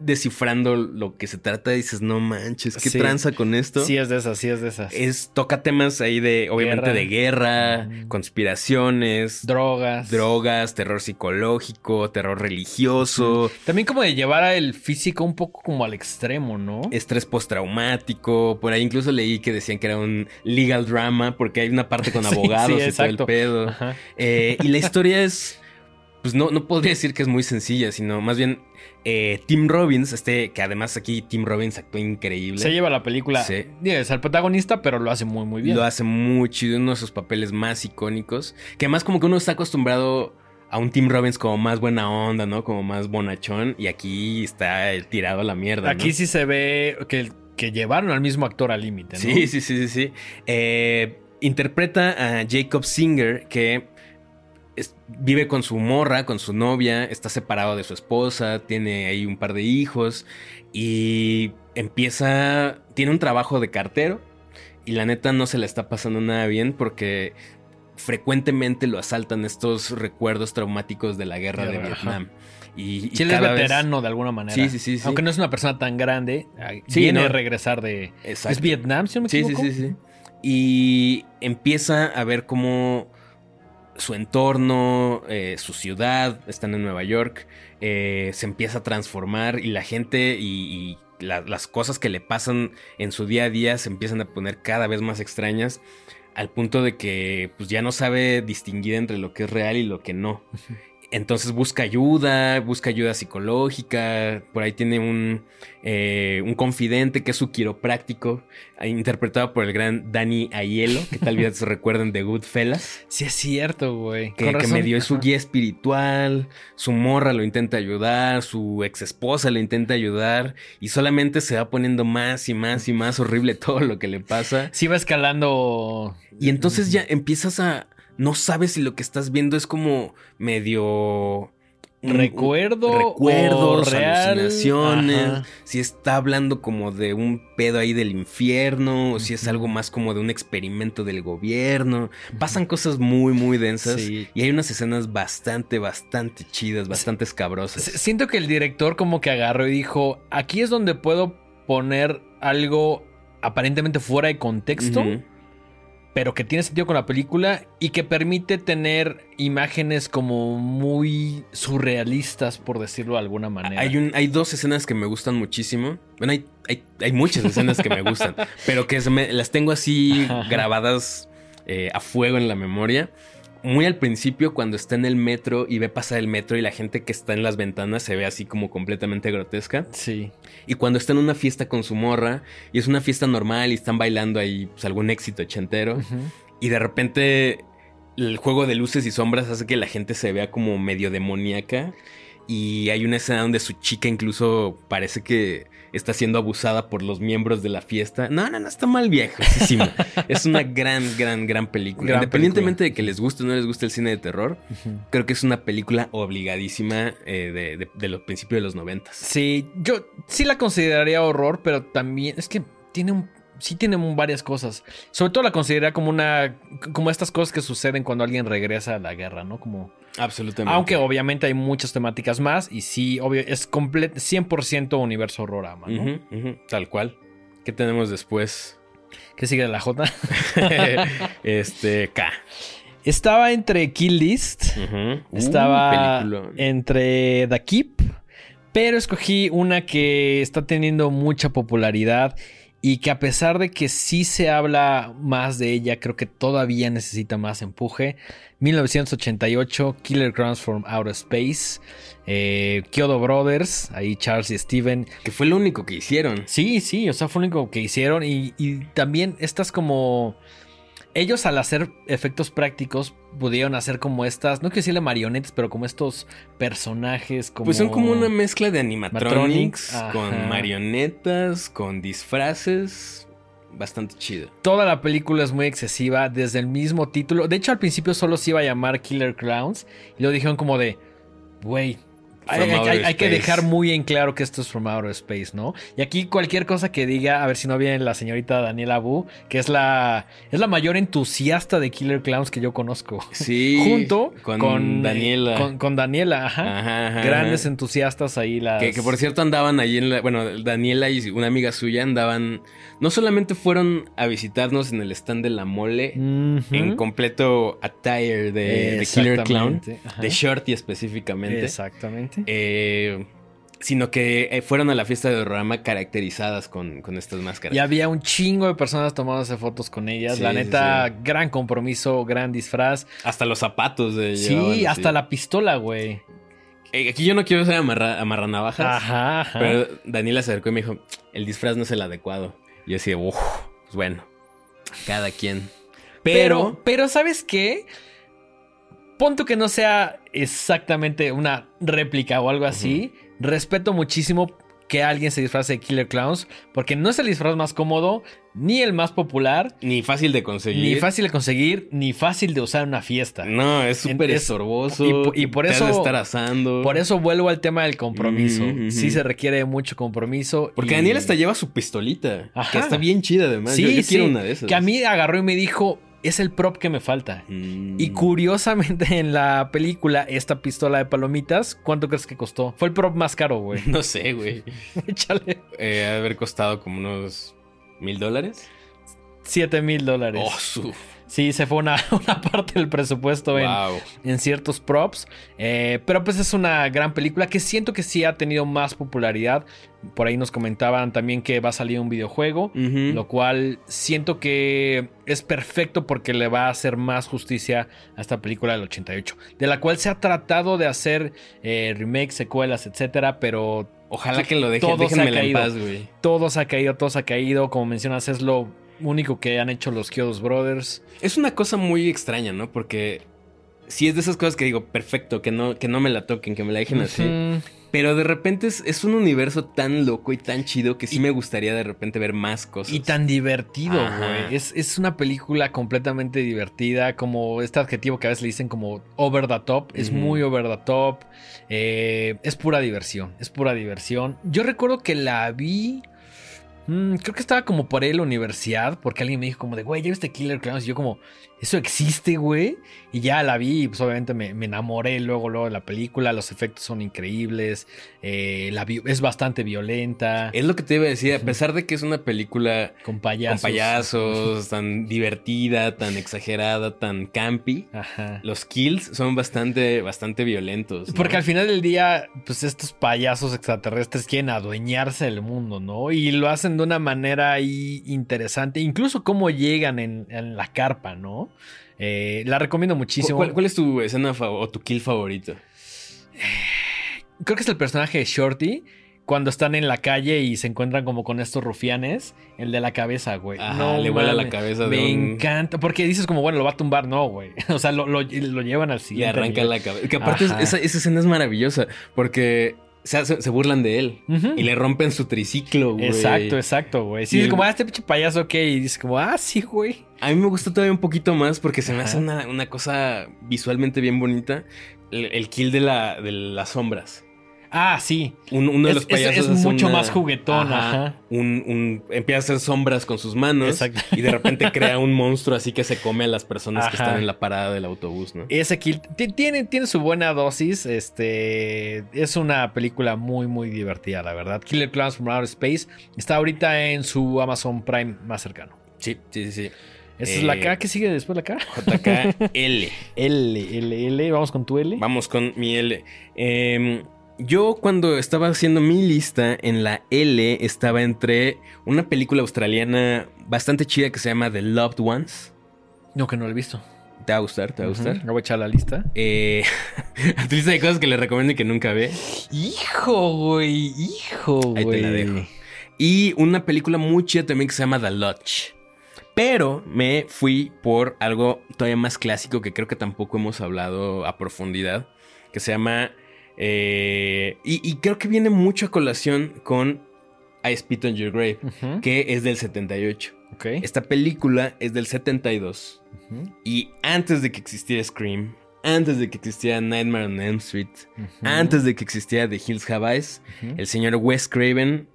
descifrando lo que se trata, dices, no manches, ¿qué Sí. tranza con esto? Sí, es de esas, sí es de esas. Es, toca temas ahí de, obviamente, Guerra. de guerra, Mm. conspiraciones, Drogas. drogas, terror psicológico, terror religioso, También como de llevar el físico un poco como al extremo, ¿no? estrés postraumático. Por ahí incluso leí que decían que era un legal drama porque hay una parte con abogados sí, y todo el pedo. Eh, y la historia es, pues no, no podría decir que es muy sencilla, sino más bien eh, Tim Robbins, este, que además aquí Tim Robbins actuó increíble. Se lleva la película. Sí. Es el protagonista, pero lo hace muy, muy bien. Lo hace muy chido, uno de sus papeles más icónicos. Que además como que uno está acostumbrado a un Tim Robbins como más buena onda, ¿no? Como más bonachón. Y aquí está el tirado a la mierda. Aquí ¿no? sí se ve que, que llevaron al mismo actor al límite, ¿no? Sí, sí, sí, sí, sí. Eh, interpreta a Jacob Singer, que es- vive con su morra, con su novia, está separado de su esposa, tiene ahí un par de hijos y empieza, tiene un trabajo de cartero y la neta no se le está pasando nada bien porque frecuenmente lo asaltan estos recuerdos traumáticos de la guerra de Guerra, ajá. Vietnam. Y, y Sí, él es vez- veterano de alguna manera. Sí, sí, sí, sí. Aunque no es una persona tan grande, Sí, viene no. a regresar de... Exacto. ¿Es Vietnam, si no me Sí, sí, equivoco? sí, sí. Y empieza a ver cómo su entorno, eh, su ciudad, están en Nueva York, eh, se empieza a transformar y la gente y, y la- las cosas que le pasan en su día a día se empiezan a poner cada vez más extrañas al punto de que pues ya no sabe distinguir entre lo que es real y lo que no. Entonces busca ayuda, busca ayuda psicológica. Por ahí tiene un, eh, un confidente que es su quiropráctico, interpretado por el gran Danny Aiello, que tal vez se recuerden de Goodfellas, Sí, es cierto, güey. que, que me dio su guía espiritual, su morra lo intenta ayudar, su ex esposa lo intenta ayudar, y solamente se va poniendo más y más y más horrible todo lo que le pasa. Sí va escalando... Y entonces ya empiezas a. No sabes si lo que estás viendo es como medio. un- Recuerdo recuerdos, real. alucinaciones, Ajá. si está hablando como de un pedo ahí del infierno, o si es algo más como de un experimento del gobierno. Pasan cosas muy, muy densas Sí. y hay unas escenas bastante, bastante chidas, bastante escabrosas. Siento que el director como que agarró y dijo, aquí es donde puedo poner algo aparentemente fuera de contexto. Pero que tiene sentido con la película y que permite tener imágenes como muy surrealistas, por decirlo de alguna manera. Hay, un, hay dos escenas que me gustan muchísimo. Bueno, hay, hay, hay muchas escenas que me gustan, pero que me- las tengo así grabadas eh, a fuego en la memoria. Muy al principio, cuando está en el metro y ve pasar el metro y la gente que está en las ventanas se ve así como completamente grotesca. Sí. Y cuando está en una fiesta con su morra y es una fiesta normal y están bailando ahí pues, algún éxito ochentero. Y de repente el juego de luces y sombras hace que la gente se vea como medio demoníaca. Y hay una escena donde su chica incluso parece que está siendo abusada por los miembros de la fiesta. No, no, no, está mal viejísimo. es una gran, gran, gran película. Gran Independientemente película. de que les guste o no les guste el cine de terror, creo que es una película obligadísima eh, de, de- de los principios de los noventas. Sí, yo sí la consideraría horror, pero también es que tiene un sí tiene varias cosas. Sobre todo la consideraría como una como estas cosas que suceden cuando alguien regresa a la guerra, ¿no? Como Absolutamente. aunque obviamente hay muchas temáticas más y sí, obvio es completo 100% universo horrorama, ¿no? Tal cual. ¿Qué tenemos después? ¿Qué sigue de la J? este, K. Estaba entre Kill List, estaba Uh, peliculón. entre The Keep, pero escogí una que está teniendo mucha popularidad y que a pesar de que sí se habla más de ella, creo que todavía necesita más empuje. 1988, Killer Crowns from Outer Space, eh, Kyoto Brothers, ahí Charles y Steven. Que fue lo único que hicieron. Sí, sí, o sea, fue lo único que hicieron y, y también estas como... Ellos al hacer efectos prácticos pudieron hacer como estas, no quiero decirle marionetas, pero como estos personajes como... Pues son como una mezcla de animatronics Matronics, con marionetas, con disfraces. Bastante chido. Toda la película es muy excesiva desde el mismo título. De hecho, al principio solo se iba a llamar Killer Clowns. Y lo dijeron como de, güey, Hay, que dejar muy en claro que esto es From Outer Space, ¿no? Y aquí cualquier cosa que diga, a ver si no viene la señorita Daniela Wu, que es la, es la mayor entusiasta de Killer Clowns que yo conozco. Sí. Junto con, con, Daniela. Con, con Daniela, ajá. Ajá, ajá, Grandes entusiastas ahí. Las... Que, que por cierto andaban ahí en la. Bueno, Daniela y una amiga suya andaban. No solamente fueron a visitarnos en el stand de la mole. En completo attire de, de Killer Clown. De Shorty específicamente. Exactamente. Eh, sino que eh, fueron a la fiesta de Dorama caracterizadas con, con estas máscaras. Y había un chingo de personas tomándose fotos con ellas. Sí, la neta, sí. gran compromiso, gran disfraz. Hasta los zapatos de Sí, llevaban, hasta así. la pistola, güey. Eh, aquí yo no quiero ser amarra, amarranavajas. Ajá, ajá. Pero Daniela se acercó y me dijo: el disfraz no es el adecuado. Y yo decía, uff, pues bueno, cada quien. Pero, pero, ¿sabes qué? Ponto que no sea exactamente una réplica o algo así. Respeto muchísimo que alguien se disfrace de Killer Clowns, porque no es el disfraz más cómodo, ni el más popular, Ni fácil de conseguir. ni fácil de conseguir, ni fácil de usar en una fiesta. No, es súper Es- estorboso. y po- y por eso- de estar asando. Por eso vuelvo al tema del compromiso. Sí se requiere mucho compromiso. Porque y- Daniela hasta lleva su pistolita. Ajá. Que está bien chida, además. Sí, yo, yo sí, quiero una de esas. Que a mí agarró y me dijo, es el prop que me falta. Mm. Y curiosamente en la película, esta pistola de palomitas, ¿cuánto crees que costó? Fue el prop más caro, güey. No sé, güey. Échale. Eh, ha de haber costado como unos mil dólares. 7 mil dólares. Oh, su. Sí, se fue una, una parte del presupuesto en, Wow. en ciertos props. Eh, pero pues es una gran película que siento que sí ha tenido más popularidad. Por ahí nos comentaban también que va a salir un videojuego. Lo cual siento que es perfecto porque le va a hacer más justicia a esta película del 88. De la cual se ha tratado de hacer eh, remakes, secuelas, etcétera. Pero Ojalá que lo dejen. Todo se ha en paz, güey. todo se ha caído, todo se ha caído. Como mencionas, es lo único que han hecho los Kyoto Brothers. Es una cosa muy extraña, ¿no? Porque si es de esas cosas que digo, perfecto, que no, que no me la toquen, que me la dejen así. Pero de repente es, es un universo tan loco y tan chido que sí me gustaría de repente ver más cosas. Y tan divertido, güey. Es, es una película completamente divertida. Como este adjetivo que a veces le dicen como over the top. Es muy over the top. Eh, es pura diversión. Es pura diversión. Yo recuerdo que la vi. Mm, creo que estaba como por ahí la universidad. Porque alguien me dijo como de, güey, ¿ya viste Killer Clowns? Y yo como, ¿eso existe, güey? Y ya la vi pues obviamente me, me enamoré luego, luego de la película. Los efectos son increíbles. eh, la es bastante violenta. Es lo que te iba a decir, a pesar de que es una película con payasos. con payasos, tan divertida, tan exagerada, tan campy, Ajá. los kills son bastante, bastante violentos. ¿no? Porque al final del día, pues estos payasos extraterrestres quieren adueñarse del mundo, ¿no? Y lo hacen de una manera ahí interesante. Incluso cómo llegan en, en la carpa, ¿no? Eh, la recomiendo ¿Cu- muchísimo. ¿Cuál, cuál es tu escena o tu kill favorito? Creo que es el personaje de Shorty. Cuando están en la calle y se encuentran como con estos rufianes, el de la cabeza, güey. Ajá, le vuela la cabeza de Me un- encanta. Porque dices como, bueno, lo va a tumbar, no, güey. O sea, lo, lo- lo llevan al Y siguiente. arranca nivel. la cabeza. Que aparte esa escena es maravillosa porque se, hace- se burlan de él y le rompen su triciclo, güey. Exacto, exacto, güey. Sí, es el- como, ah, este pinche payaso, ok. Y dices como, ah, sí, güey. A mí me gusta todavía un poquito más porque se me Ajá. hace una, una cosa visualmente bien bonita. El, el kill de, la, de las sombras. Ah, sí. Un- uno de los es- payasos es mucho una- más juguetón, ajá. Un, un- empieza a hacer sombras con sus manos Exacto. y de repente crea un monstruo así que se come a las personas que están en la parada del autobús, ¿no? Ese kill ti- tiene, tiene su buena dosis. Este es una película muy, muy divertida, la verdad. Killer Clowns from Outer Space está ahorita en su Amazon Prime más cercano. Sí, sí, sí. sí. Esa es la Eh, K. ¿Qué sigue después de la K? JKL. L, L, L. Vamos con tu L. Vamos con mi L. Em, yo cuando estaba haciendo mi lista en la L estaba entre una película australiana bastante chida que se llama The Loved Ones. No, que no lo he visto. Te va a gustar, te va a gustar. Lo voy a echar la lista. Eh, a tu lista de cosas que le recomiendo y que nunca ve. Hijo, güey. Hijo, Ahí te la dejo. Y una película muy chida también que se llama The Lodge. Pero me fui por algo todavía más clásico que creo que tampoco hemos hablado a profundidad. Que se llama. Eh, y, y creo que viene mucho a colación con I Spit on Your Grave, que es del 78. Ok. Esta película es del 72. Ujú. Y antes de que existiera Scream, antes de que existía Nightmare on Elm Street, antes de que existía The Hills Have Eyes, el señor Wes Craven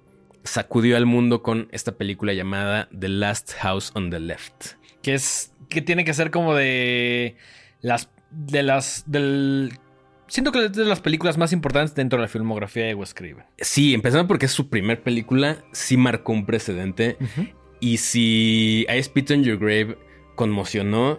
sacudió al mundo con esta película llamada The Last House on the Left. Que es. Que tiene que ser como de. Las. De las. Del. Siento que es de las películas más importantes dentro de la filmografía de Wes Craven. Sí, empezando porque es su primer película, sí marcó un precedente. Y si I Spit on Your Grave conmocionó,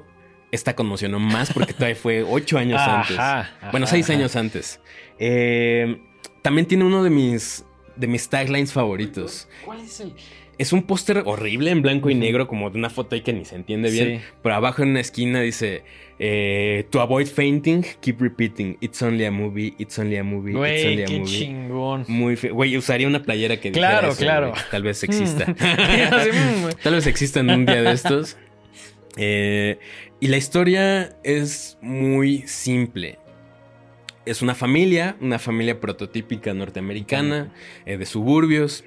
esta conmocionó más porque todavía fue ocho años antes. Ajá, Bueno, seis ajá. años antes. Eh, también tiene uno de mis, de mis taglines favoritos. ¿Cuál es el.? Es un póster horrible en blanco y negro, como de una foto ahí que ni se entiende bien. Sí. Pero abajo en una esquina dice: eh, To avoid fainting, keep repeating. It's only a movie, it's only a movie, it's Güey, only a qué movie. chingón. Muy Güey, usaría una playera que Claro, eso, claro. güey. Tal vez exista. Así, mm. Tal vez exista en un día de estos. Eh, y la historia es muy simple. Es una familia, una familia prototípica norteamericana, eh, de suburbios,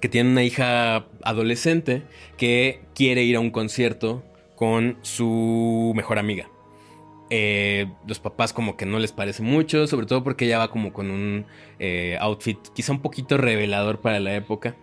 que tiene una hija adolescente que quiere ir a un concierto con su mejor amiga. Eh, los papás como que no les parece mucho, sobre todo porque ella va como con un eh, outfit quizá un poquito revelador para la época.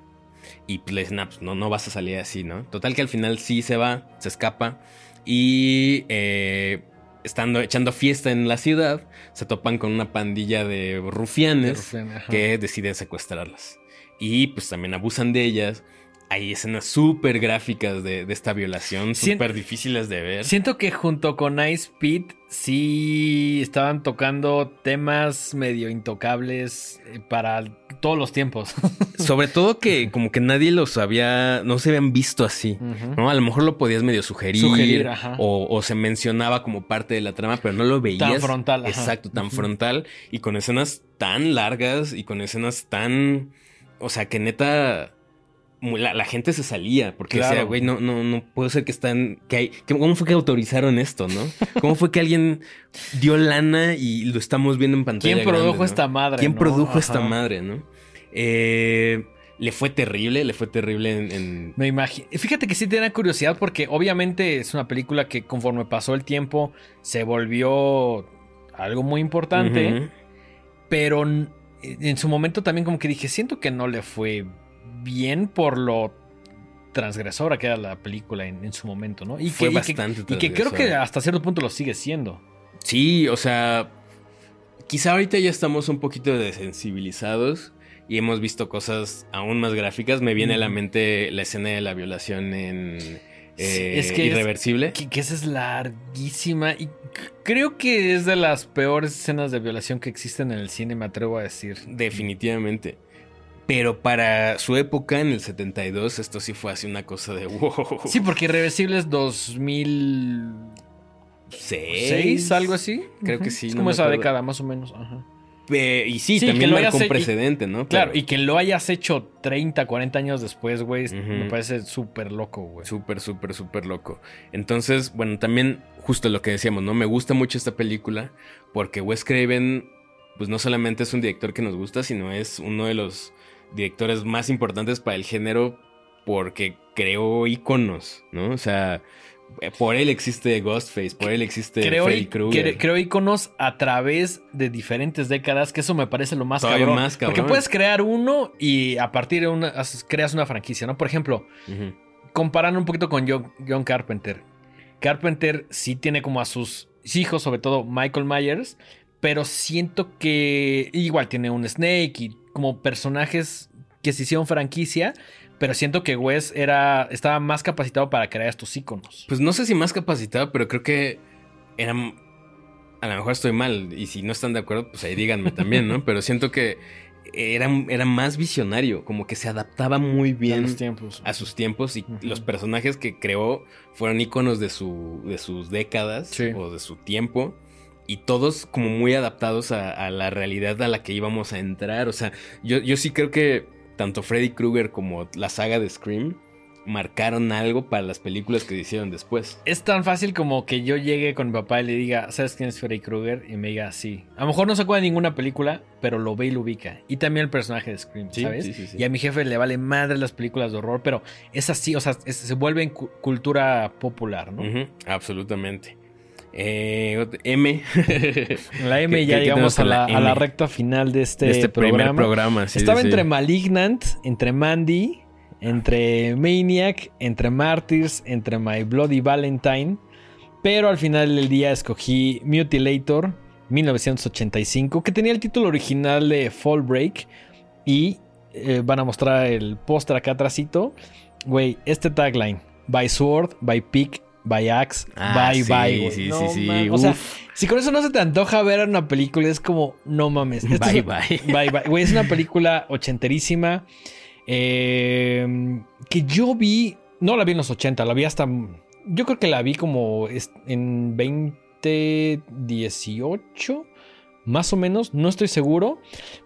Y pues le dicen, "Ah, pues no, no vas a salir así, ¿no? Total que al final sí se va, se escapa. Y eh, estando echando fiesta en la ciudad, se topan con una pandilla de rufianes Rufián, ajá. que deciden secuestrarlas. Y pues también abusan de ellas. Hay escenas súper gráficas de, de esta violación, súper difíciles de ver. Siento que junto con Ice Pete sí estaban tocando temas medio intocables eh, para todos los tiempos. Sobre todo que como que nadie los había, no se habían visto así. ¿no? A lo mejor lo podías medio sugerir, Sugerir, ajá. o, o se mencionaba como parte de la trama, pero no lo veías. Tan frontal, ajá. Exacto, tan frontal y con escenas tan largas y con escenas tan, o sea, que neta la, la gente se salía porque Claro. decía, güey, no, no, no puede ser que están, que hay, que- ¿cómo fue que autorizaron esto, no? ¿Cómo fue que alguien dio lana y lo estamos viendo en pantalla? ¿Quién produjo grande, ¿no? esta madre? ¿Quién no? produjo esta madre, no? Eh, le fue terrible, le fue terrible en- en Me imagino. Fíjate que sí tenía curiosidad porque obviamente es una película que conforme pasó el tiempo se volvió algo muy importante, pero en su momento también como que dije, siento que no le fue bien por lo transgresora que era la película en, en su momento, ¿no? Y Fue que, y que- bastante y que creo que hasta cierto punto lo sigue siendo. Sí, o sea, quizá ahorita ya estamos un poquito desensibilizados y hemos visto cosas aún más gráficas. Me viene a la mente la escena de la violación en eh, es que es- Irreversible. Que, que esa es larguísima y creo que es de las peores escenas de violación que existen en el cine, me atrevo a decir. Definitivamente. Pero para su época, en el 72, esto sí fue así una cosa de wow. Sí, porque Irreversible es 2006, Seis. algo así. Creo que sí, Es no como esa acuerdo. década, más o menos. Ajá. Pe- y sí, Sí, también marcó un y- precedente, ¿no? Claro, y que lo hayas hecho 30, 40 años después, güey, me parece súper loco, güey. Súper, súper, súper loco. Entonces, bueno, también justo lo que decíamos, ¿no? Me gusta mucho esta película porque Wes Craven, pues no solamente es un director que nos gusta, sino es uno de los directores más importantes para el género porque creó iconos, ¿no? O sea, eh, por él existe Ghostface, por él existe Creo, Freddy Krueger. cre- creo iconos a través de diferentes décadas, que eso me parece lo más cabrón. más cabrón. Porque puedes crear uno y a partir de una creas una franquicia, ¿no? Por ejemplo, comparando un poquito con John, John Carpenter. Carpenter sí tiene como a sus hijos, sobre todo Michael Myers, pero siento que igual tiene un Snake y como personajes que se hicieron franquicia, pero siento que Wes era, estaba más capacitado para crear estos iconos. Pues no sé si más capacitado, pero creo que era. A lo mejor estoy mal, y si no están de acuerdo, pues ahí díganme también, ¿no? Pero siento que era, era más visionario, como que se adaptaba muy bien los tiempos. a sus tiempos y los personajes que creó fueron íconos de, su, de sus décadas Sí. o de su tiempo. Y todos como muy adaptados a, a la realidad a la que íbamos a entrar. O sea, yo, yo sí creo que tanto Freddy Krueger como la saga de Scream marcaron algo para las películas que hicieron después. Es tan fácil como que yo llegue con mi papá y le diga, ¿sabes quién es Freddy Krueger? Y me diga, sí. A lo mejor no se acuerda de ninguna película, pero lo ve y lo ubica. Y también el personaje de Scream, Sí, ¿sabes? sí, sí, sí. Y a mi jefe le vale madre las películas de horror, pero es así, o sea, es- se vuelve en cu- cultura popular, ¿no? Absolutamente. Eh, M. La M ¿Qué- ya llegamos a la, a recta final de este, de este primer programa. programa. sí, Estaba sí, sí. entre Malignant, entre Mandy, entre Maniac, entre Martyrs, entre My Bloody Valentine. Pero al final del día escogí Mutilator 1985, que tenía el título original de Fall Break. Y eh, van a mostrar el póster acá atrásito. Güey, este tagline: By Sword, by Pick, by Axe, Ah, by, sí, sí, No sí. O sea, si con eso no se te antoja ver una película, es como, no mames. Esto Bye, es- bye. Bye, bye. Güey, es una película ochenterísima. eh, que yo vi. No la vi en los 80, la vi hasta. Yo creo que la vi como en 2018, más o menos. No estoy seguro.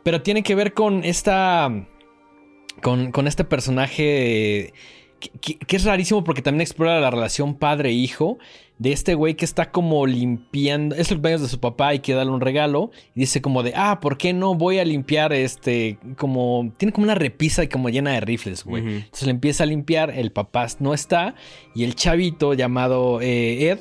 Pero tiene que ver con esta. Con, con este personaje. Que, que- que es rarísimo porque también explora la relación padre-hijo de este güey que está como limpiando. Es el cumpleaños de su papá y quiere darle un regalo. Y dice como de, ah, ¿por qué no voy a limpiar este? Como. Tiene como una repisa y como llena de rifles, güey. Entonces le empieza a limpiar, el papá no está. Y el chavito llamado eh, Ed.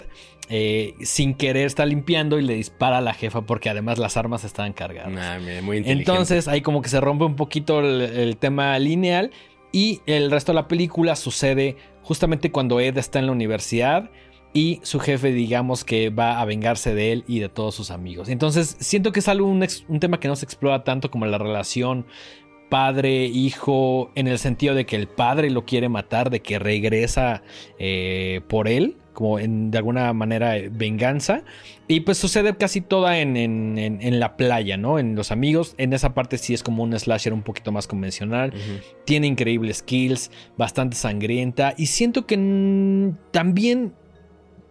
eh, sin querer está limpiando y le dispara a la jefa porque además las armas estaban cargadas. Nah, muy. Entonces ahí como que se rompe un poquito el, el tema lineal y el resto de la película sucede justamente cuando Ed está en la universidad y su jefe digamos que va a vengarse de él y de todos sus amigos. Entonces siento que es algo un, tema que no se explora tanto como la relación padre-hijo en el sentido de que el padre lo quiere matar, de que regresa eh, por él, como en, de alguna manera eh, venganza. Y pues sucede casi toda en, en- en- la playa, ¿no? En los amigos. En esa parte sí es como un slasher un poquito más convencional. Tiene increíbles kills, bastante sangrienta. Y siento que también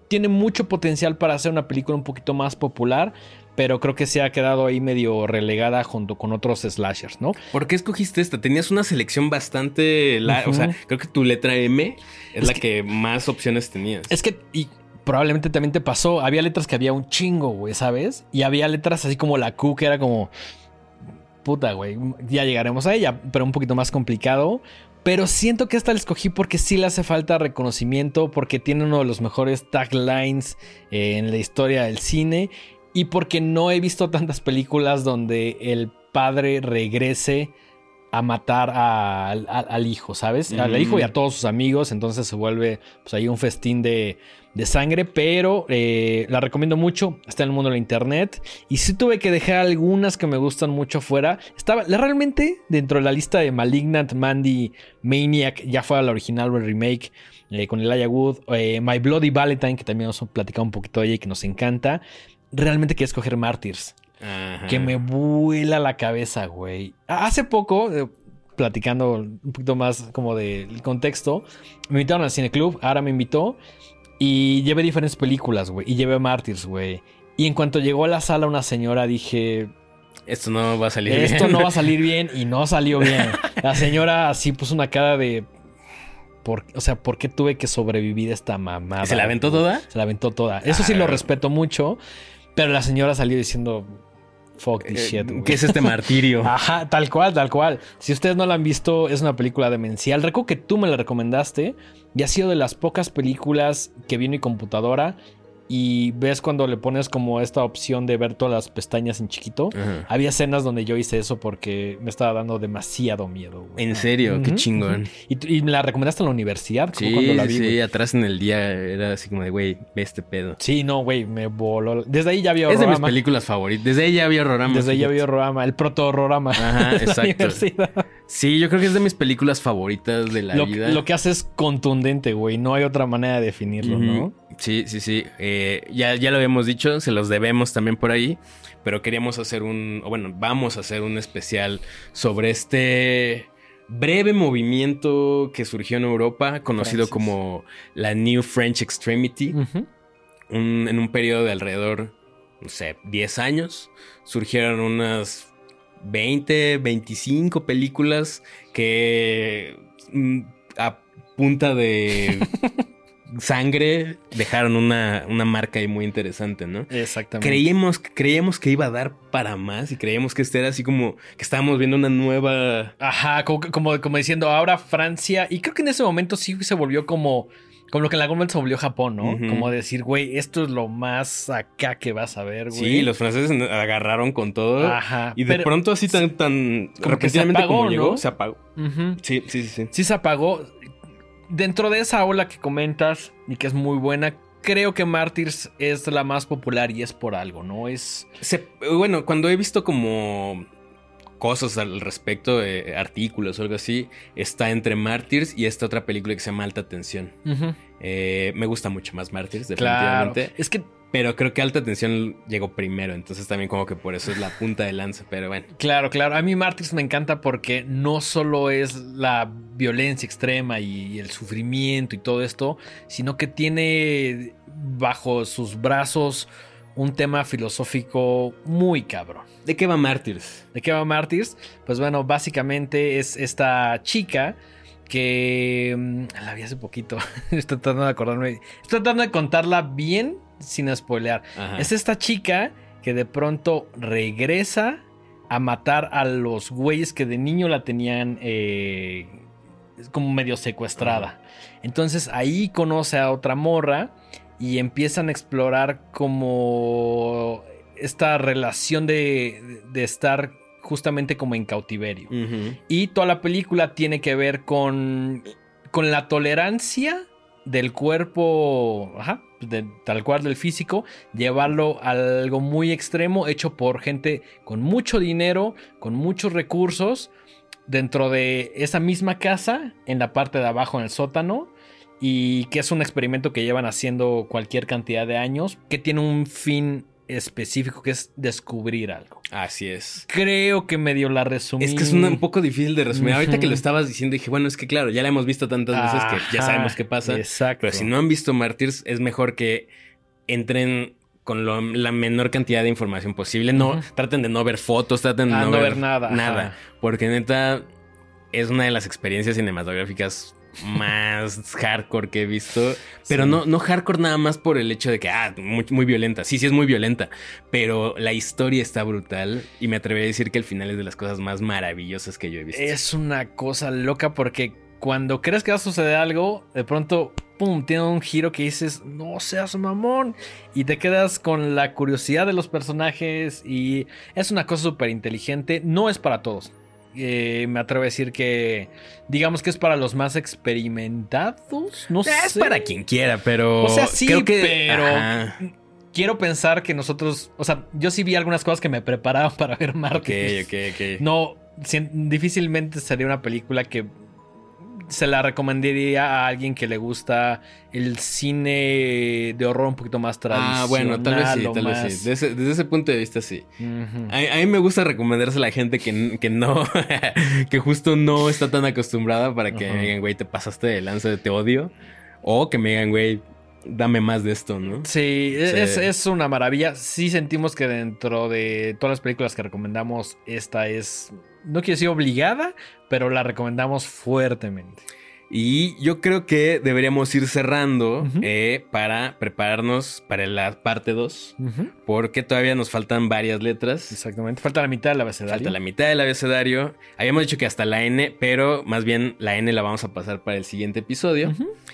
tiene mucho potencial para hacer una película un poquito más popular. Pero creo que se ha quedado ahí medio relegada junto con otros slashers, ¿no? ¿Por qué escogiste esta? Tenías una selección bastante larga. O sea, creo que tu letra M es, Es la que- que... más opciones tenías. Es que, y probablemente también te pasó, había letras que había un chingo, güey, ¿sabes? Y había letras así como la Q, que era como, puta, güey, ya llegaremos a ella, pero un poquito más complicado. Pero siento que esta la escogí porque sí le hace falta reconocimiento, porque tiene uno de los mejores taglines eh, en la historia del cine y porque no he visto tantas películas donde el padre regrese a matar a- al, hijo, ¿sabes? Al hijo y a todos sus amigos, entonces se vuelve pues ahí un festín de, de sangre, pero eh, la recomiendo mucho, está en el mundo de la internet y sí tuve que dejar algunas que me gustan mucho fuera. Estaba la- realmente dentro de la lista de Malignant, Mandy, Maniac, ya fue la original o el remake eh, con Elijah Wood, eh, My Bloody Valentine, que también nos hemos platicado un poquito de ella y que nos encanta. Realmente quiero escoger Martyrs. Ajá. Que me vuela la cabeza, güey. Hace poco, eh, platicando un poquito más como del contexto, me invitaron al Cine Club, ahora me invitó y llevé diferentes películas, güey. Y llevé Martyrs, güey. Y en cuanto llegó a la sala una señora, dije, Esto no va a salir esto bien. no va a salir bien y no salió bien. La señora así puso una cara de... por- o sea, ¿por qué tuve que sobrevivir a esta mamada? ¿Y ¿Se la aventó toda? Se la aventó toda. Eso sí lo Ah. respeto mucho. Pero la señora salió diciendo... Fuck this Eh, shit, güey. ¿Qué es este martirio? Ajá, tal cual, tal cual. Si ustedes no la han visto, es una película demencial. Recuerdo que tú me la recomendaste y ha sido de las pocas películas que vi en mi computadora y ves cuando le pones como esta opción de ver todas las pestañas en chiquito. Ajá. Había escenas donde yo hice eso porque me estaba dando demasiado miedo. güey. En serio, qué chingón. ¿Y, tú- y me la recomendaste en la universidad, como Sí, cuando la vi. sí, güey. atrás en el día era así como de, güey, ve este pedo. Sí, no, güey, me voló. Desde ahí ya había Es de mis horrorama. películas favoritas. Desde ahí ya había horrorama. Desde ahí ya había horrorama, el proto-horrorama Ajá, de la exacto. Sí, yo creo que es de mis películas favoritas de la lo, vida. lo que hace es contundente, güey. No hay otra manera de definirlo. ¿no? Sí, sí, sí. Eh, ya, ya lo habíamos dicho, se los debemos también por ahí. Pero queríamos hacer un. O bueno, vamos a hacer un especial sobre este breve movimiento que surgió en Europa, conocido Francis. como la New French Extremity. Un- en un periodo de alrededor, no sé, 10 años, surgieron unas 20, 25 películas que mm, a punta de sangre dejaron una, una marca ahí muy interesante, ¿no? Exactamente. Creíamos, creíamos que iba a dar para más y creíamos que este era así como que estábamos viendo una nueva... Ajá, como, como, como diciendo ahora Francia. Y creo que en ese momento sí se volvió como, Como lo que en algún momento se volvió Japón, ¿no? Como decir, güey, esto es lo más acá que vas a ver, güey. Sí, los franceses agarraron con todo. Ajá. Y de pero- pronto así tan, tan Como repentinamente apagó, como llegó, ¿no? se apagó. Sí, sí, sí, sí. sí se apagó. Dentro de esa ola que comentas y que es muy buena, creo que Martyrs es la más popular y es por algo, ¿no? Es. Se- bueno, cuando he visto como cosas al respecto, eh, artículos o algo así, está entre Martyrs y esta otra película que se llama Alta Tensión. Eh, me gusta mucho más Martyrs, Claro. definitivamente. Es que Pero creo que Alta Tensión llegó primero, entonces también como que por eso es la punta de lanza, pero bueno. Claro, claro. A mí Martyrs me encanta porque no solo es la violencia extrema y el sufrimiento y todo esto, sino que tiene bajo sus brazos un tema filosófico muy cabrón. ¿De qué va Martyrs? ¿De qué va Martyrs? Pues bueno, básicamente es esta chica que mm, la vi hace poquito. Estoy tratando de acordarme. Estoy tratando de contarla bien sin spoilear. Ajá. Es esta chica que de pronto regresa a matar a los güeyes que de niño la tenían eh, como medio secuestrada. Entonces ahí conoce a otra morra y empiezan a explorar como esta relación de, de estar justamente como en cautiverio. Y toda la película tiene que ver con, con la tolerancia del cuerpo, ajá, de- tal cual del físico, llevarlo a algo muy extremo, hecho por gente con mucho dinero, con muchos recursos, dentro de esa misma casa, en la parte de abajo, en el sótano, y que es un experimento que llevan haciendo cualquier cantidad de años, que tiene un fin específico, que es descubrir algo. Así es. Creo que medio la resumí. Es que es una- un poco difícil de resumir. Ahorita que lo estabas diciendo, dije, bueno, es que claro, ya la hemos visto tantas veces que ya sabemos qué pasa. Exacto. Pero si no han visto Martyrs, es mejor que entren con lo- la menor cantidad de información posible. No, traten de no ver fotos, traten de Ah, no, no ver, ver nada, Nada. ajá. Porque neta, es una de las experiencias cinematográficas más hardcore que he visto. Pero Sí. no, no hardcore nada más por el hecho de que, ah, muy, muy violenta. Sí, sí es muy violenta. Pero la historia está brutal. Y me atrevería a decir que el final es de las cosas más maravillosas que yo he visto. Es una cosa loca porque cuando crees que va a suceder algo, de pronto, pum, tiene un giro que dices, no seas mamón. Y te quedas con la curiosidad de los personajes y es una cosa súper inteligente. No es para todos. Eh, me atrevo a decir que, digamos que es para los más experimentados. No es sé. para quien quiera, pero. O sea, sí, creo que, pero- Ajá. Quiero pensar que nosotros, o sea, yo sí vi algunas cosas que me preparaban para ver Ok, Martyrs. ok, ok. No, difícilmente sería una película que se la recomendaría a alguien que le gusta el cine de horror un poquito más tradicional. Ah, bueno, tal vez sí, tal más- vez sí. Desde, desde ese punto de vista, sí. A, a mí me gusta recomendarse a la gente que, que no, que justo no está tan acostumbrada para que me digan, güey, te pasaste de lanza de te odio. O que me digan, güey, dame más de esto, ¿no? Sí, es, Sí. es una maravilla. Sí sentimos que dentro de todas las películas que recomendamos, esta es, no quiero decir obligada, pero la recomendamos fuertemente. Y yo creo que deberíamos ir cerrando eh, para prepararnos para la parte 2. Porque todavía nos faltan varias letras. Exactamente. Falta la mitad del abecedario. Falta la mitad del abecedario. Habíamos dicho que hasta la N, pero más bien la N la vamos a pasar para el siguiente episodio.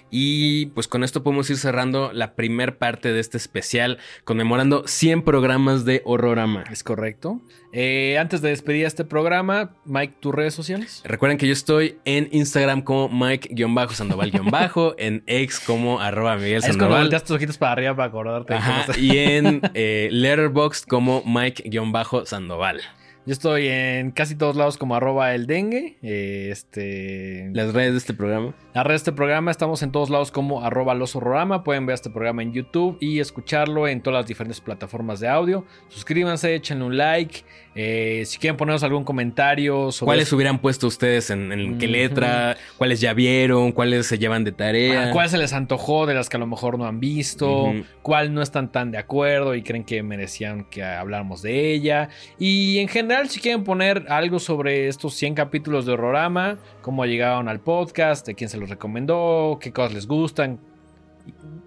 Y pues con esto podemos ir cerrando la primer parte de este especial, conmemorando 100 programas de Horrorama. Es correcto. Eh, antes de despedir este programa, Mike, tus redes sociales. Recuerden que yo estoy en Instagram como Mike-Sandoval-, en X como arroba Miguel Es cuando Sandoval. volteas tus ojitos para arriba para acordarte. Ajá, y en eh, Letterboxd como Mike-Sandoval. Yo estoy en casi todos lados como arroba el dengue. eh, este. Las redes de este programa. La red de este programa estamos en todos lados como arroba los. Pueden ver este programa en YouTube y escucharlo en todas las diferentes plataformas de audio. Suscríbanse, échenle un like. Eh, si quieren ponernos algún comentario sobre ¿Cuáles hubieran puesto ustedes en, en qué letra? ¿Cuáles ya vieron? ¿Cuáles se llevan de tarea? ¿Cuál se les antojó de las que a lo mejor no han visto? ¿Cuál no están tan de acuerdo y creen que merecían que habláramos de ella? Y en general, si quieren poner algo sobre estos 100 capítulos de Horrorama, cómo llegaron al podcast, de quién se los recomendó, qué cosas les gustan,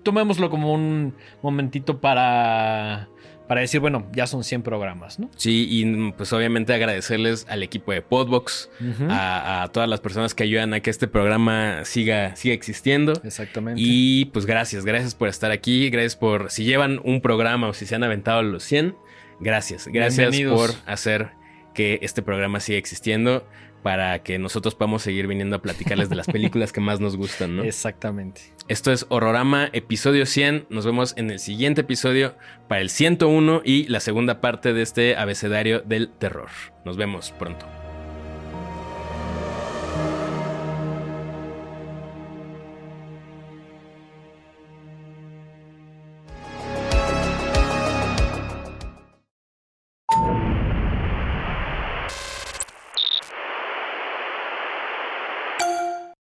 tomémoslo como un momentito para, para decir, bueno, ya son 100 programas, ¿no? Sí, y pues obviamente agradecerles al equipo de Podbox, a, a todas las personas que ayudan a que este programa siga, siga existiendo. Exactamente. Y pues gracias, gracias por estar aquí, gracias por, si llevan un programa o si se han aventado los 100, gracias, gracias por hacer que este programa siga existiendo para que nosotros podamos seguir viniendo a platicarles de las películas que más nos gustan, ¿no? Exactamente. Esto es Horrorama, episodio 100. Nos vemos en el siguiente episodio para el 101 y la segunda parte de este abecedario del terror. Nos vemos pronto.